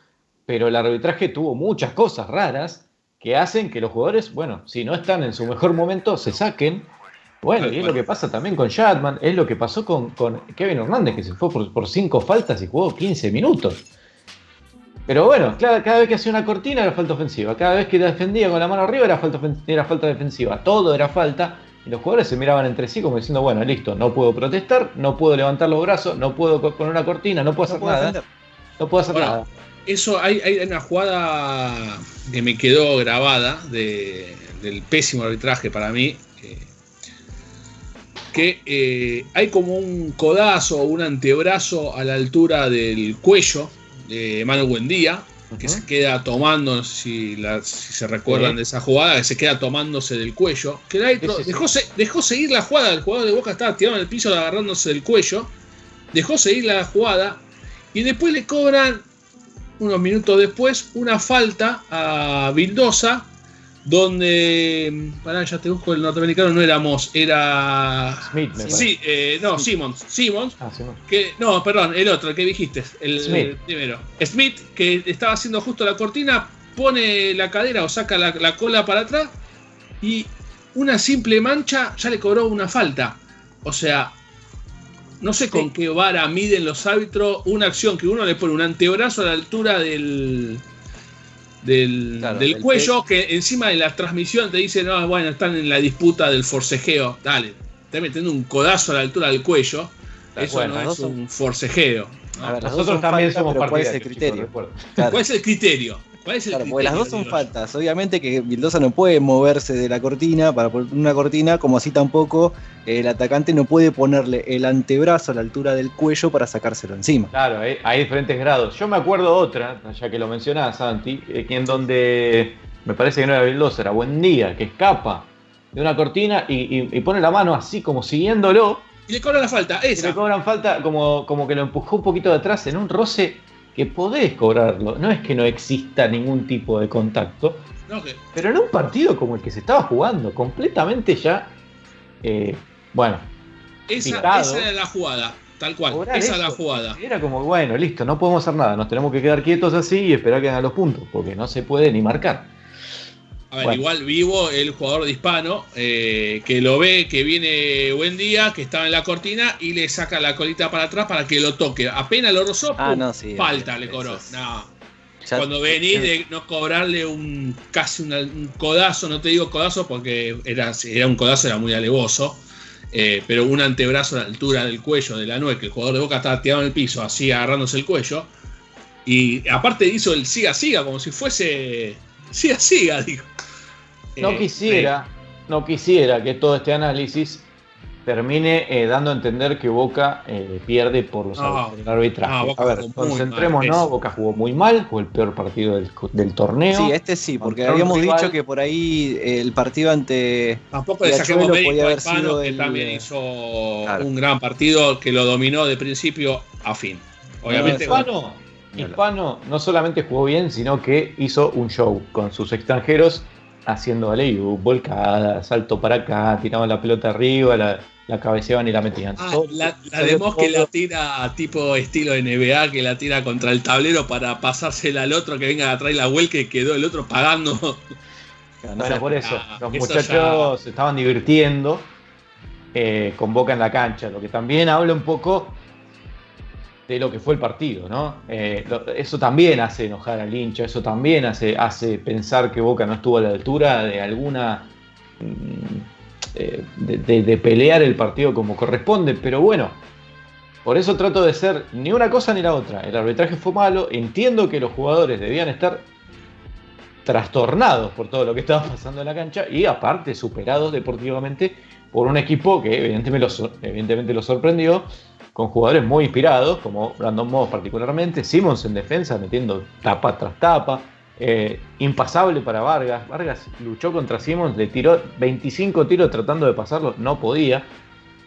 S1: pero el arbitraje tuvo muchas cosas raras que hacen que los jugadores, bueno, si no están en su mejor momento, se saquen. Bueno, y es lo que pasa también con Shatman, es lo que pasó con, con Kevin Hernández, que se fue por, por cinco faltas y jugó 15 minutos. Pero bueno, cada, cada vez que hacía una cortina era falta ofensiva. Cada vez que defendía con la mano arriba era falta, era falta defensiva. Todo era falta. Y los jugadores se miraban entre sí como diciendo, bueno, listo, no puedo protestar, no puedo levantar los brazos, no puedo con una cortina, no puedo
S2: No
S1: hacer
S2: puedo
S1: nada.
S2: defender.
S1: No puedo hacer
S3: Bueno,
S1: nada.
S3: Eso hay, hay una jugada que me quedó grabada de- del pésimo arbitraje para mí. eh, que eh, hay como un codazo o un antebrazo a la altura del cuello de Manu Buendía, que se queda tomando, no sé si, la- si se recuerdan
S1: Sí.
S3: de esa jugada, que se queda tomándose del cuello. Que
S1: sí, sí.
S3: dejó, se- dejó seguir la jugada, el jugador de Boca estaba tirado en el piso agarrándose del cuello, dejó seguir la jugada y después le cobran, unos minutos después, una falta a Vildosa, donde, pará, ya te busco, el norteamericano no era Moss, era...
S1: Smith, me.
S3: Sí, eh, no, Simmons, Simmons,
S1: Ah, no.
S3: que, no, perdón, el otro, el que dijiste, el,
S1: Smith.
S3: el primero. Smith, que estaba haciendo justo la cortina, pone la cadera o saca la, la cola para atrás y una simple mancha ya le cobró una falta. O sea, no sé con qué vara miden los árbitros una acción que uno le pone un antebrazo a la altura del, del,
S2: Claro,
S3: del
S2: del
S3: cuello, que encima de la transmisión te dice, no, bueno, están en la disputa del forcejeo. Dale, te metiendo un codazo a la altura del cuello. Eso
S1: Bueno,
S3: no es un forcejeo. ¿no?
S2: A ver,
S1: Nosotros también somos
S2: pero ¿cuál es el
S1: partidarios,
S2: criterio? Claro.
S3: ¿Cuál es el criterio? ¿Cuál es el
S2: Claro, porque las dos son
S3: digo
S2: faltas. Obviamente que Vildosa no puede moverse de la cortina para poner una cortina, como así tampoco eh, el atacante no puede ponerle el antebrazo a la altura del cuello para sacárselo encima.
S1: Claro, hay, hay diferentes grados. Yo me acuerdo otra, ya que lo mencionás, Santi, eh, en donde me parece que no era Vildosa, era Buen Día, que escapa de una cortina y, y- y pone la mano así como siguiéndolo
S3: Y le cobra la falta,
S1: y
S3: esa.
S1: le cobran falta como, como que lo empujó un poquito de atrás en un roce que podés cobrarlo. No es que no exista ningún tipo de contacto, pero en un partido como el que se estaba jugando, completamente ya, eh, bueno,
S3: esa,
S1: Picado.
S3: esa era la jugada, tal cual. Esa es la jugada.
S1: Era como, bueno, listo, no podemos hacer nada, nos tenemos que quedar quietos así y esperar que hagan los puntos, porque no se puede ni marcar.
S3: A ver,
S1: Bueno.
S3: igual vivo el jugador de hispano eh, que lo ve que viene buen día, que estaba en la cortina y le saca la colita para atrás para que lo toque. Apenas lo rozó,
S2: Ah,
S3: pum,
S2: no, sí.
S3: falta le cobró.
S2: es-
S3: No.
S2: ya-
S3: Cuando venís de no cobrarle un casi una- un codazo, no te digo codazo porque era, era un codazo, era muy alevoso, eh, pero un antebrazo a la altura del cuello de la nuez, que el jugador de boca estaba tirado en el piso, así agarrándose el cuello, y aparte hizo el siga siga, como si fuese siga siga, digo.
S1: No
S3: Eh,
S1: quisiera, no quisiera que todo este análisis termine eh, dando a entender que Boca eh, pierde por los
S3: No,
S1: árbitros, el arbitraje.
S3: no, Boca
S1: a ver,
S3: jugó muy
S1: concentrémonos,
S3: mal, eso.
S1: Boca jugó muy mal, fue el peor partido del, del torneo.
S2: Sí, este sí, porque habíamos
S1: rival-
S2: dicho que por ahí el partido ante.
S3: Tampoco le
S2: Riachuelo
S3: saquemos mérito
S2: podía
S3: a
S2: haber
S3: Hispano,
S2: sido
S3: que
S2: el-
S3: también hizo
S2: Claro.
S3: un gran partido que lo dominó de principio a fin. Obviamente,
S1: Hispano, Hispano no solamente jugó bien, sino que hizo un show con sus extranjeros haciendo aleyú, volcada, salto para acá, tiraban la pelota arriba, la, la cabeceaban y la metían.
S3: Ah,
S1: Todo-
S3: la, la de Moss que la tira tipo estilo NBA, que la tira contra el tablero para pasársela al otro que venga a traer la vuelta y quedó el otro pagando.
S1: Bueno, por eso,
S3: Ah,
S1: los
S3: eso
S1: muchachos se estaban divirtiendo eh, con Boca en la cancha, lo que también habla un poco de lo que fue el partido, ¿no? Eh, eso también hace enojar al hincha, eso también hace, hace pensar que Boca no estuvo a la altura de alguna. mm, eh, de, pelear el partido como corresponde, pero bueno. Por eso trato de ser ni una cosa ni la otra. El arbitraje fue malo. Entiendo que los jugadores debían estar trastornados por todo lo que estaba pasando en la cancha y aparte superados deportivamente por un equipo que evidentemente evidentemente lo sorprendió con jugadores muy inspirados como Brandon Moss particularmente, Simmons en defensa metiendo tapa tras tapa, eh, impasable para Vargas, Vargas luchó contra Simmons, le tiró 25 tiros tratando de pasarlo, no podía,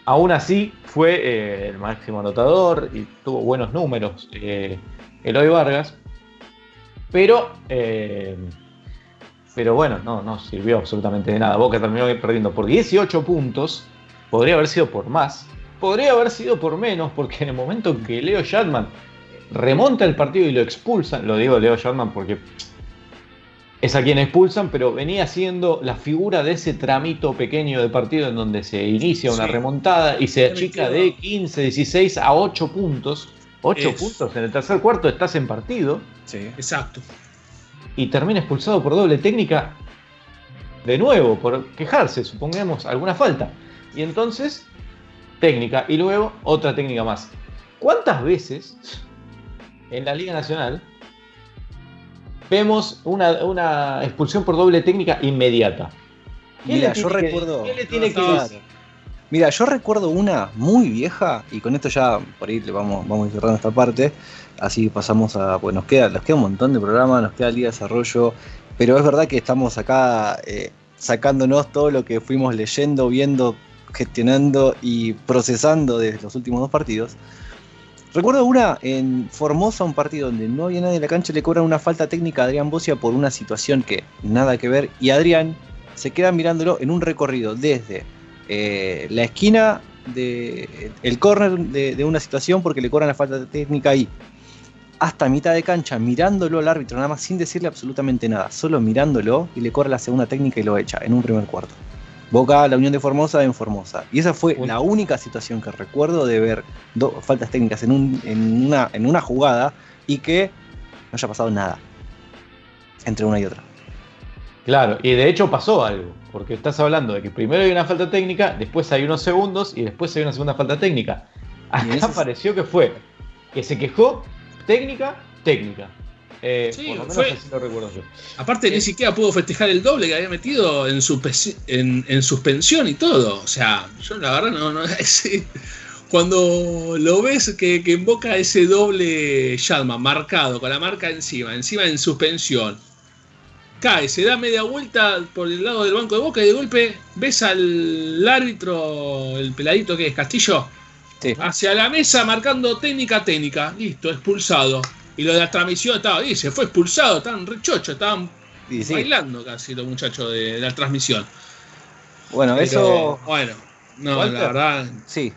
S1: aún así fue eh, el máximo anotador y tuvo buenos números eh, Eloy Vargas, pero eh, pero bueno, no, no sirvió absolutamente de nada. Boca terminó perdiendo por 18 puntos. Podría haber sido por más. Podría haber sido por menos, porque en el momento que Leo Shatman remonta el partido y lo expulsan, lo digo Leo Shatman porque es a quien expulsan, pero venía siendo la figura de ese tramito pequeño de partido en donde se inicia una
S3: Sí.
S1: remontada y se achica de 15, 16 a 8 puntos. 8
S3: Es-
S1: puntos en el tercer cuarto estás en partido
S2: Sí.
S3: Exacto.
S1: y termina expulsado por doble técnica de nuevo, por quejarse, supongamos, alguna falta. Y entonces, técnica, y luego otra técnica más. ¿Cuántas veces en la Liga Nacional vemos una, una expulsión por doble técnica inmediata? ¿Qué
S2: Mira, yo recuerdo-
S1: ¿Qué le tiene que decir?
S2: Mira, yo recuerdo una muy vieja, y con esto ya por ahí le vamos, vamos a ir cerrando esta parte, así pasamos a, pues nos queda, nos queda un montón de programas, nos queda el día de desarrollo, pero es verdad que estamos acá eh, sacándonos todo lo que fuimos leyendo, viendo, gestionando y procesando desde los últimos dos partidos. Recuerdo una en Formosa, un partido donde no había nadie en la cancha, le cobran una falta técnica a Adrián Bocia por una situación que nada que ver, y Adrián se queda mirándolo en un recorrido desde eh, la esquina de el córner de, de una situación porque le cobran la falta técnica ahí hasta mitad de cancha mirándolo al árbitro nada más sin decirle absolutamente nada solo mirándolo y le cobra la segunda técnica y lo echa en un primer cuarto Boca la Unión de Formosa en Formosa y esa fue la única situación que recuerdo de ver dos faltas técnicas en, un- en una, en una jugada y que no haya pasado nada entre una y otra
S1: Claro, y de hecho pasó algo, porque estás hablando de que primero hay una falta técnica, después hay unos segundos y después hay una segunda falta técnica. Acá pareció que fue que se quejó técnica, técnica. Eh,
S3: Sí,
S1: por lo menos
S3: fue-
S1: así lo recuerdo yo.
S3: Aparte, ni siquiera pudo festejar el doble que había metido en, suspe- en, en suspensión y todo. O sea, yo la verdad no. no ese- cuando lo ves que, que invoca ese doble Yadman marcado, con la marca encima, encima en suspensión, cae, se da media vuelta por el lado del banco de boca y de golpe ves al árbitro, el peladito que es Castillo,
S2: Sí.
S3: hacia la mesa marcando técnica, técnica. Listo, expulsado. Y lo de la transmisión estaba, y se fue expulsado, estaban rechochos, estaban
S2: sí,
S3: bailando casi los muchachos de, de la transmisión.
S2: bueno,
S3: Pero,
S2: eso.
S3: Bueno, no,
S1: Walter.
S3: la verdad,
S2: Sí,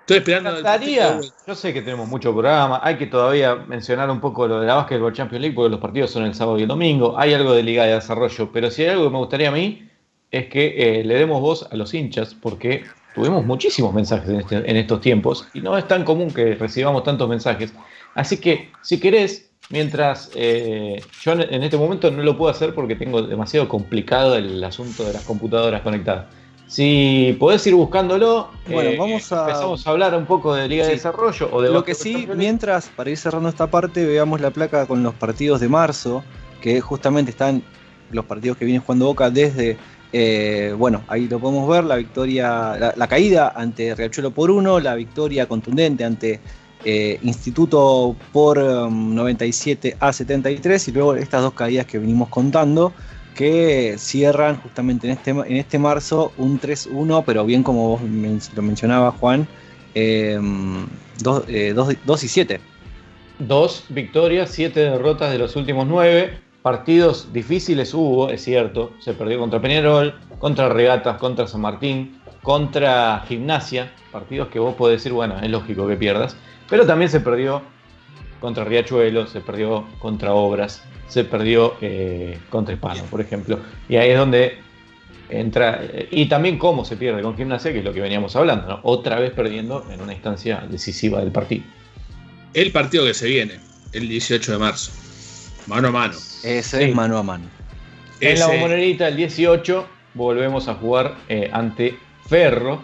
S3: estoy esperando. el
S1: Encantaría,
S3: vuelta.
S1: yo sé que tenemos mucho programa, hay que todavía mencionar un poco lo de la Basketball Champions League porque los partidos son el sábado y el domingo, hay algo de Liga de Desarrollo, pero si hay algo que me gustaría a mí es que eh, le demos voz a los hinchas porque tuvimos muchísimos mensajes en, este- en estos tiempos y no es tan común que recibamos tantos mensajes. Así que si querés, mientras eh, yo en, este momento no lo puedo hacer porque tengo demasiado complicado el asunto de las computadoras conectadas. Si podés ir buscándolo,
S2: Bueno,
S1: eh,
S2: vamos a-
S1: empezamos a hablar un poco de Liga de. Desarrollo o de
S2: Lo que sí, mientras, para ir cerrando esta parte, veamos la placa con los partidos de marzo, que justamente están los partidos que viene jugando Boca desde, eh, bueno, ahí lo podemos ver, la victoria, la, caída ante Riachuelo por uno, la victoria contundente ante eh, Instituto por um, 97 a 73 y luego estas dos caídas que venimos contando que cierran justamente en este, en este marzo un 3-1, pero bien como vos lo mencionaba Juan, 2 y 7.
S1: Dos victorias, siete derrotas de los últimos nueve. Partidos difíciles hubo, es cierto. Se perdió contra Peñarol, contra Regatas, contra San Martín, contra Gimnasia. Partidos que vos podés decir, bueno, es lógico que pierdas. Pero también se perdió contra Riachuelo, se perdió contra Obras, se perdió eh, contra Hispano, por ejemplo. Y ahí es donde entra. eh, y también cómo se pierde con Gimnasia, que es lo que veníamos hablando, ¿no? Otra vez perdiendo en una instancia decisiva del partido.
S3: El partido que se viene, el 18 de marzo. Mano a mano.
S2: Ese
S1: Sí.
S2: es mano a mano.
S1: En la bombonerita, el 18, volvemos a jugar eh, ante Ferro.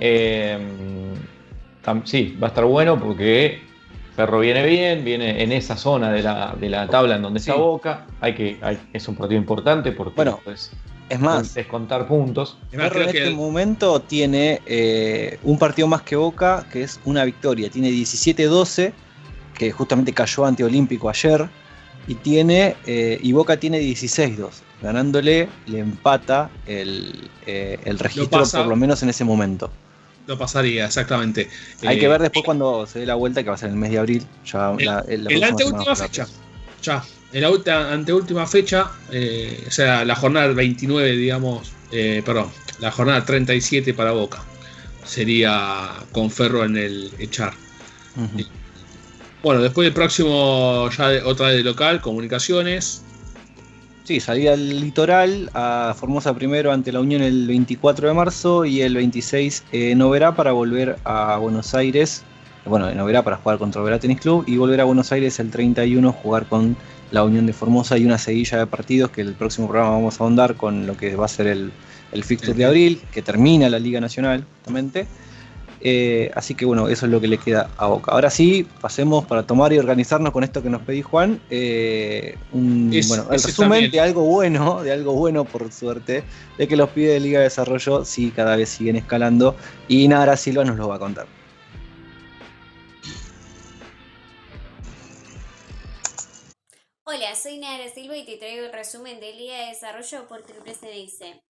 S1: Eh, sí, va a estar bueno porque Ferro viene bien, viene en esa zona de la, de la tabla en donde está. Boca. Hay que, hay- es un partido importante porque
S2: Bueno, Es más,
S1: descontar puntos.
S2: Ferro
S3: creo
S2: en
S3: que
S2: este
S3: el-
S2: momento tiene eh, un partido más que Boca, que es una victoria. Tiene 17-12, que justamente cayó ante Olímpico ayer. Y tiene eh, y Boca tiene 16-2. Ganándole le empata el, eh, el registro,
S3: pasa.
S2: por lo menos en ese momento.
S3: lo pasaría, exactamente.
S2: Hay
S3: Eh,
S2: que ver después cuando se dé la vuelta, que va a ser en el mes de abril. Ya
S3: El-
S2: la, próxima
S3: la anteúltima
S2: semana
S3: fecha. Ya, en la anteúltima fecha, eh, o sea, la jornada 29, digamos, eh, perdón, la jornada 37 para Boca. Sería con Ferro en el echar. Bueno, después del próximo, ya de- otra de local, comunicaciones.
S2: Sí, salía al litoral a Formosa primero ante la Unión el 24 de marzo y el 26 en Oberá para volver a Buenos Aires. Bueno, en Oberá para jugar contra Oberá Tenis Club y volver a Buenos Aires el 31 jugar con la Unión de Formosa y una seguilla de partidos que el próximo programa vamos a ahondar con lo que va a ser el, el fixture de abril, que termina la Liga Nacional justamente. Eh, así que bueno, eso es lo que le queda a Boca. Ahora sí, pasemos para tomar y organizarnos con esto que nos pedí Juan. Eh, un,
S3: Es-
S2: bueno, el resumen
S3: también.
S2: de algo bueno, de algo bueno por suerte, de que los pibes de Liga de Desarrollo sí cada vez siguen escalando y Nara Silva nos lo va a contar.
S4: Hola, soy Nara Silva y te traigo el resumen de Liga de Desarrollo por Triple CNIC.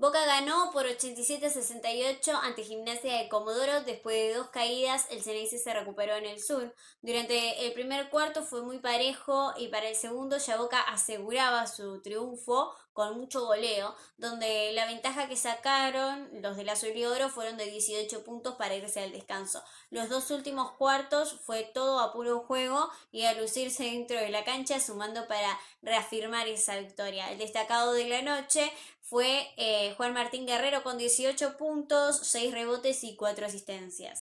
S4: Boca ganó por 87-68 ante Gimnasia de Comodoro. Después de dos caídas, el Ceneice se recuperó en el sur. Durante el primer cuarto fue muy parejo y para el segundo ya Boca aseguraba su triunfo con mucho goleo, donde la ventaja que sacaron los del azul y oro fueron de 18 puntos para irse al descanso. Los dos últimos cuartos fue todo a puro juego y a lucirse dentro de la cancha, sumando para reafirmar esa victoria. El destacado de la noche fue eh, Juan Martín Guerrero con 18 puntos, 6 rebotes y 4 asistencias.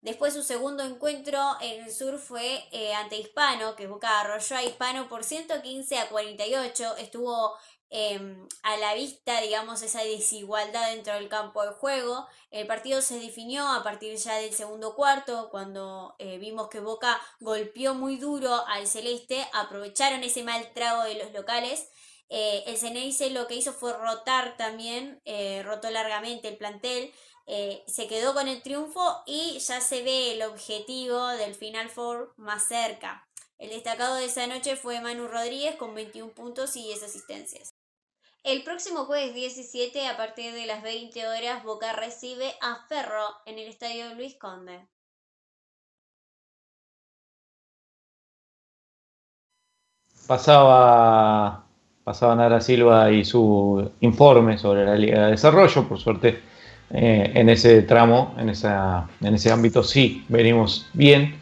S4: Después su segundo encuentro en el sur fue eh, ante Hispano, que Boca arrolló a Hispano por 115 a 48. Estuvo em, a la vista, digamos, esa desigualdad dentro del campo de juego. El partido se definió a partir ya del segundo cuarto, cuando eh, vimos que Boca golpeó muy duro al Celeste, aprovecharon ese mal trago de los locales. Eh, el Ceneice lo que hizo fue rotar también, eh, rotó largamente el plantel, se quedó con el triunfo y ya se ve el objetivo del Final Four más cerca. El destacado de esa noche fue Manu Rodríguez con 21 puntos y 10 asistencias. El próximo jueves 17, a partir de las 20 horas, Boca recibe a Ferro en el estadio Luis Conde.
S1: Pasaba, pasaba Nara Silva y su informe sobre la Liga de Desarrollo, por suerte eh, en ese tramo, en, esa, en ese ámbito sí venimos bien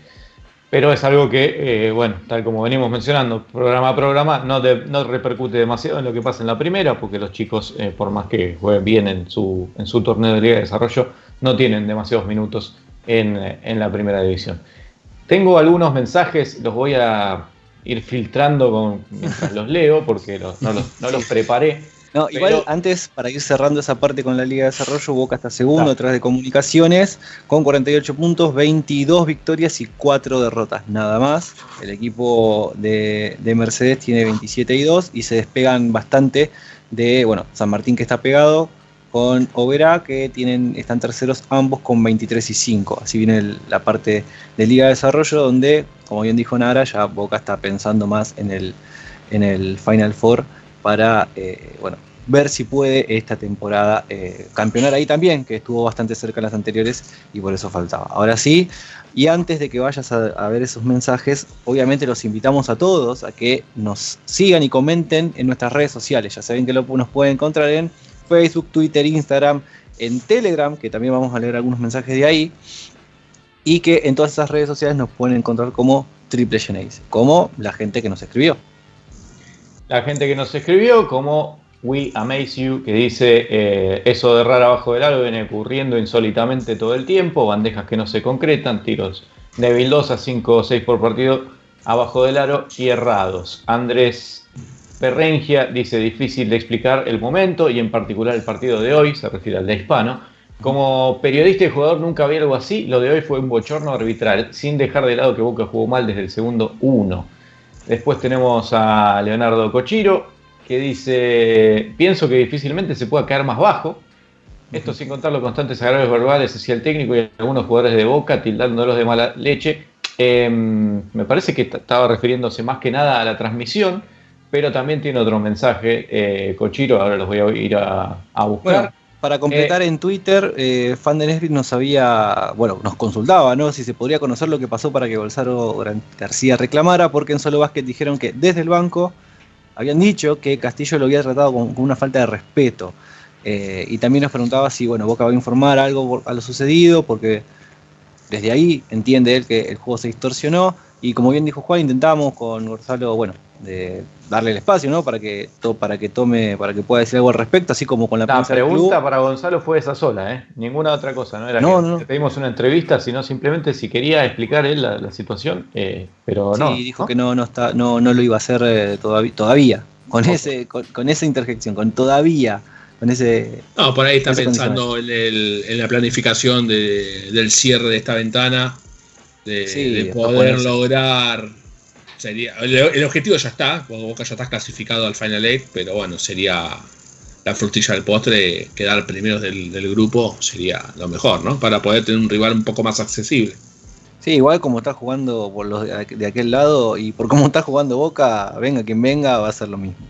S1: pero es algo que, eh, bueno, tal como venimos mencionando, programa a programa, no, no, repercute demasiado en lo que pasa en la primera, porque los chicos, eh, por más que jueguen bien en su, en su torneo de Liga de Desarrollo, no tienen demasiados minutos en, en la primera división. Tengo algunos mensajes, los voy a ir filtrando con, mientras los leo, porque no, los, no los preparé.
S2: No, igual antes, para ir cerrando esa parte con la Liga de Desarrollo, Boca está segundo detrás de Comunicaciones, con 48 puntos, 22 victorias y 4 derrotas, nada más. El equipo de, Mercedes tiene 27 y 2 y se despegan bastante de, bueno, San Martín que está pegado, con Oberá que tienen, están terceros ambos con 23 y 5. Así viene la parte de Liga de Desarrollo, donde, como bien dijo Nara, ya Boca está pensando más en el, en el Final Four para eh, bueno, ver si puede esta temporada eh, campeonar ahí también, que estuvo bastante cerca en las anteriores y por eso faltaba. Ahora sí, y antes de que vayas a, ver esos mensajes, obviamente los invitamos a todos a que nos sigan y comenten en nuestras redes sociales. Ya saben que lo, nos pueden encontrar en Facebook, Twitter, Instagram, en Telegram, que también vamos a leer algunos mensajes de ahí. Y que en todas esas redes sociales nos pueden encontrar como Triple Genesis, como la gente que nos escribió
S1: la gente que nos escribió, como We Amaze You, que dice eh, eso de errar abajo del aro viene ocurriendo insólitamente todo el tiempo, bandejas que no se concretan, tiros de 2 a 5 o 6 por partido abajo del aro y errados. Andrés Perrengia dice difícil de explicar el momento y en particular el partido de hoy, se refiere al de Hispano. Como periodista y jugador nunca vi algo así, lo de hoy fue un bochorno arbitral, sin dejar de lado que Boca jugó mal desde el segundo 1. Después tenemos a Leonardo Cochiro, que dice, pienso que difícilmente se pueda caer más bajo. Esto sin contar los constantes agravios verbales hacia el técnico y algunos jugadores de Boca tildándolos de mala leche. Em, me parece que estaba refiriéndose más que nada a la transmisión, pero también tiene otro mensaje, eh, Cochiro, ahora los voy a ir a, buscar.
S2: Para completar eh, en Twitter, eh, fan de Nesbitt nos había, bueno, nos consultaba, ¿no? Si se podría conocer lo que pasó para que Bolsaro García reclamara, porque en Solo Básquet dijeron que desde el banco habían dicho que Castillo lo había tratado con, una falta de respeto. Eh, y también nos preguntaba si, bueno, Boca va a informar algo a lo sucedido, porque desde ahí entiende él que el juego se distorsionó. Y como bien dijo Juan, intentamos con Gonzalo, bueno, de darle el espacio, ¿no? Para que, para que tome, para que pueda decir algo al respecto, así como con la,
S1: la pregunta para Gonzalo fue esa sola, ¿eh? Ninguna otra cosa, no era que pedimos una entrevista, sino simplemente si quería explicar él la, situación, eh, pero no.
S2: Sí, dijo que no, no está, no, no lo iba a hacer eh, todavía, todavía, con ese, con, esa interjección, con todavía. Con ese,
S3: no, por ahí está pensando en, la planificación del cierre de esta ventana, de poder lograr Sería, el, objetivo ya está, Boca ya está clasificado al Final Eight, pero bueno, sería la frutilla del postre, quedar primeros del, grupo sería lo mejor, ¿no? Para poder tener un rival un poco más accesible.
S2: Sí, igual como está jugando por los de, aquel lado y por cómo está jugando Boca, venga quien venga, va a ser lo mismo.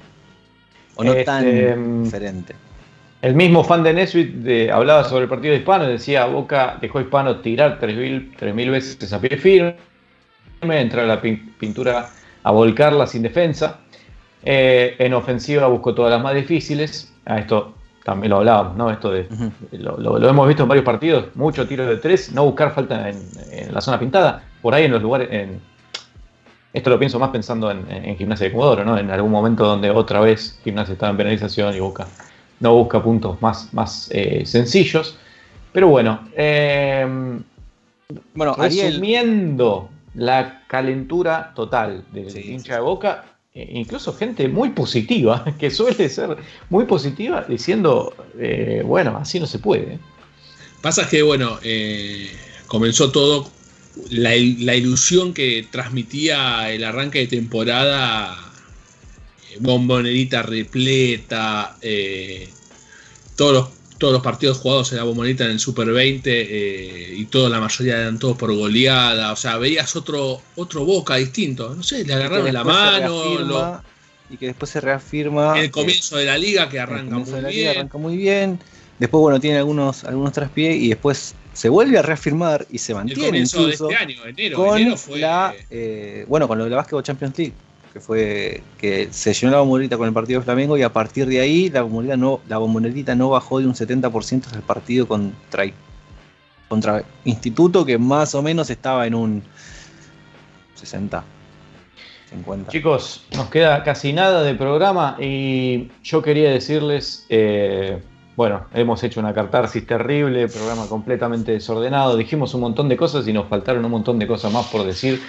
S2: O no tan este, mm, diferente.
S1: El mismo fan de Nesbitt hablaba sobre el partido de Hispano, decía Boca dejó a Hispano tirar 3.000 veces a pie firme entra a la pintura a volcarla sin defensa. Eh, en ofensiva buscó todas las más difíciles. A esto también lo hablábamos, ¿no? Esto de, lo, hemos visto en varios partidos, mucho tiro de tres, no buscar falta en, la zona pintada, por ahí en los lugares, en, esto lo pienso más pensando en, Gimnasia de Comodoro, ¿no? En algún momento donde otra vez Gimnasia estaba en penalización y Boca no busca puntos más, más eh, sencillos. Pero bueno, eh, bueno resumiendo la calentura total del hincha de Boca eh, incluso gente muy positiva, que suele ser muy positiva, diciendo, eh, bueno, así no se puede.
S3: Pasa que, bueno, eh, comenzó todo, la, la ilusión que transmitía el arranque de temporada, eh, bombonerita repleta, eh, todos los todos los partidos jugados en la bombonita en el Super 20 eh, y toda la mayoría eran todos por goleada. O sea, veías otro, otro boca distinto. No sé, le agarraron la mano. Lo,
S2: y que después se reafirma.
S3: el comienzo de la liga que arranca muy bien.
S2: arranca muy bien. Después, bueno, tiene algunos, algunos traspiés y después se vuelve a reafirmar y se mantiene. El
S3: comienzo
S2: incluso
S3: de este año, enero.
S2: con
S3: enero fue.
S2: la, eh, bueno, con lo de la Basketball Champions League, que fue que se llenó la bombonera con el partido de Flamengo y a partir de ahí la bombonera no, la bombonerita no bajó de un 70% hasta el partido contra, contra Instituto, que más o menos estaba en un 60. 50.
S1: Chicos, nos queda casi nada de programa y yo quería decirles, eh, bueno, hemos hecho una catarsis terrible, programa completamente desordenado, dijimos un montón de cosas y nos faltaron un montón de cosas más por decir.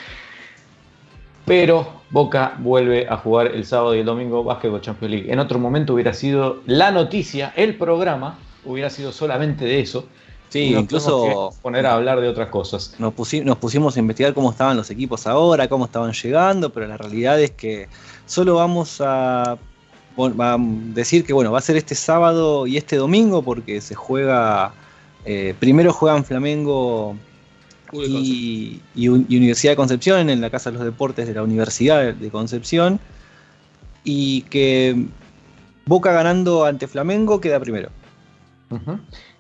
S1: Pero Boca vuelve a jugar el sábado y el domingo Basketball Champions League. En otro momento hubiera sido la noticia, el programa hubiera sido solamente de eso.
S2: Sí,
S1: nos
S2: incluso
S1: poner a hablar de otras cosas.
S2: nos, pusi- nos pusimos a investigar cómo estaban los equipos ahora, cómo estaban llegando, pero la realidad es que solo vamos a, decir que bueno, va a ser este sábado y este domingo porque se juega, eh, primero juegan Flamengo. Y, y Un- y Universidad de Concepción en la Casa de los Deportes de la Universidad de Concepción y que Boca ganando ante Flamengo queda primero.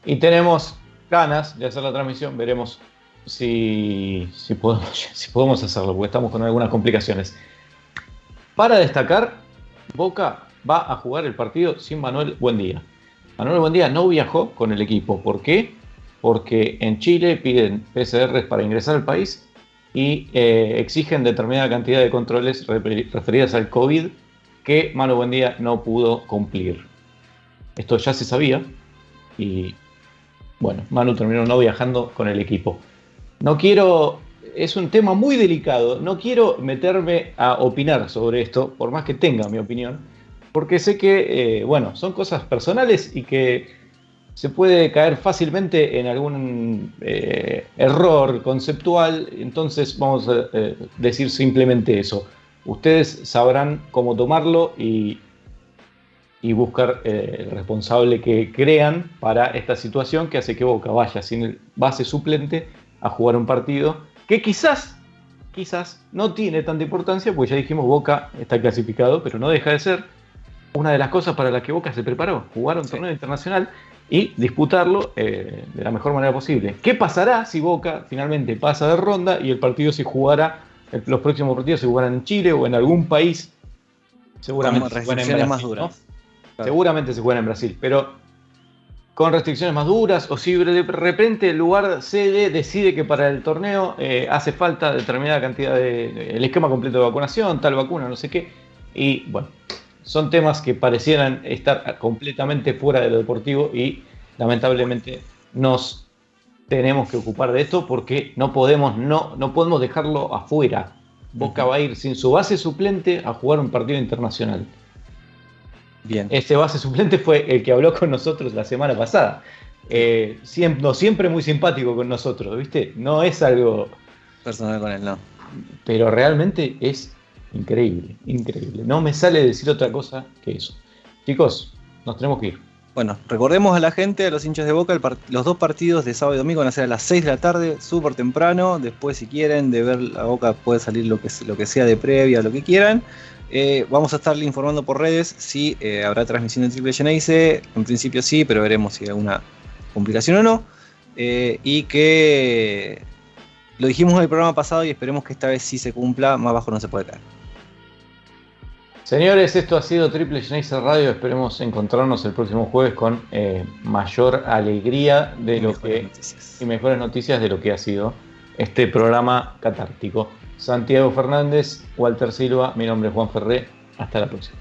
S1: Y tenemos ganas de hacer la transmisión, veremos si, si, podemos, si podemos hacerlo, porque estamos con algunas complicaciones. Para destacar, Boca va a jugar el partido sin Manuel Buendía. Manuel Buendía no viajó con el equipo. ¿Por qué? Porque en Chile piden PCRs para ingresar al país y eh, exigen determinada cantidad de controles referi- referidas al COVID que Manu Buendía no pudo cumplir. Esto ya se sabía, y bueno, Manu terminó no viajando con el equipo. No quiero, es un tema muy delicado, no quiero meterme a opinar sobre esto, por más que tenga mi opinión, porque sé que, eh, bueno, son cosas personales y que se puede caer fácilmente en algún eh, error conceptual, entonces vamos a eh, decir simplemente eso. Ustedes sabrán cómo tomarlo y, y buscar eh, el responsable que crean para esta situación que hace que Boca vaya sin el base suplente a jugar un partido que quizás, quizás no tiene tanta importancia, porque ya dijimos Boca está clasificado, pero no deja de ser una de las cosas para las que Boca se preparó, jugar un
S2: Sí.
S1: torneo internacional y disputarlo eh, de la mejor manera posible. ¿Qué pasará si Boca finalmente pasa de ronda y el partido se jugará, los próximos partidos se jugarán en Chile o en algún país? Seguramente se jugarán en
S2: más
S1: Brasil,
S2: duras.
S1: ¿no?
S2: Claro.
S1: Seguramente se juega en Brasil, pero con restricciones más duras, o si de repente el lugar sede decide que para el torneo eh, hace falta determinada cantidad de. el esquema completo de vacunación, tal vacuna, no sé qué. Y bueno, son temas que parecieran estar completamente fuera de lo deportivo y lamentablemente nos tenemos que ocupar de esto porque no podemos, no, no podemos dejarlo afuera. Boca va a ir sin su base suplente a jugar un partido internacional.
S2: Bien.
S1: Este base suplente fue el que habló con nosotros la semana pasada. Eh, siempre, no, siempre muy simpático con nosotros, ¿viste? No es algo.
S2: Personal con él, no.
S1: Pero realmente es increíble, increíble. No me sale decir otra cosa que eso. Chicos, nos tenemos que ir.
S2: Bueno, recordemos a la gente, a los hinchas de Boca, los dos partidos de sábado y domingo van a ser a las 6 de la tarde, súper temprano. Después, si quieren, de ver la Boca puede salir lo que, sea de previa, lo que quieran. Eh, vamos a estarle informando por redes si eh, habrá transmisión en Triple Geneise. En principio sí, pero veremos si hay alguna complicación o no. Eh, y que lo dijimos en el programa pasado y esperemos que esta vez sí se cumpla. Más bajo no se puede caer.
S1: Señores, esto ha sido Triple Genesis Radio. Esperemos encontrarnos el próximo jueves con eh, mayor alegría de lo que
S2: noticias.
S1: y mejores noticias de lo que ha sido este programa catártico. Santiago Fernández, Walter Silva, mi nombre es Juan Ferré. Hasta la próxima.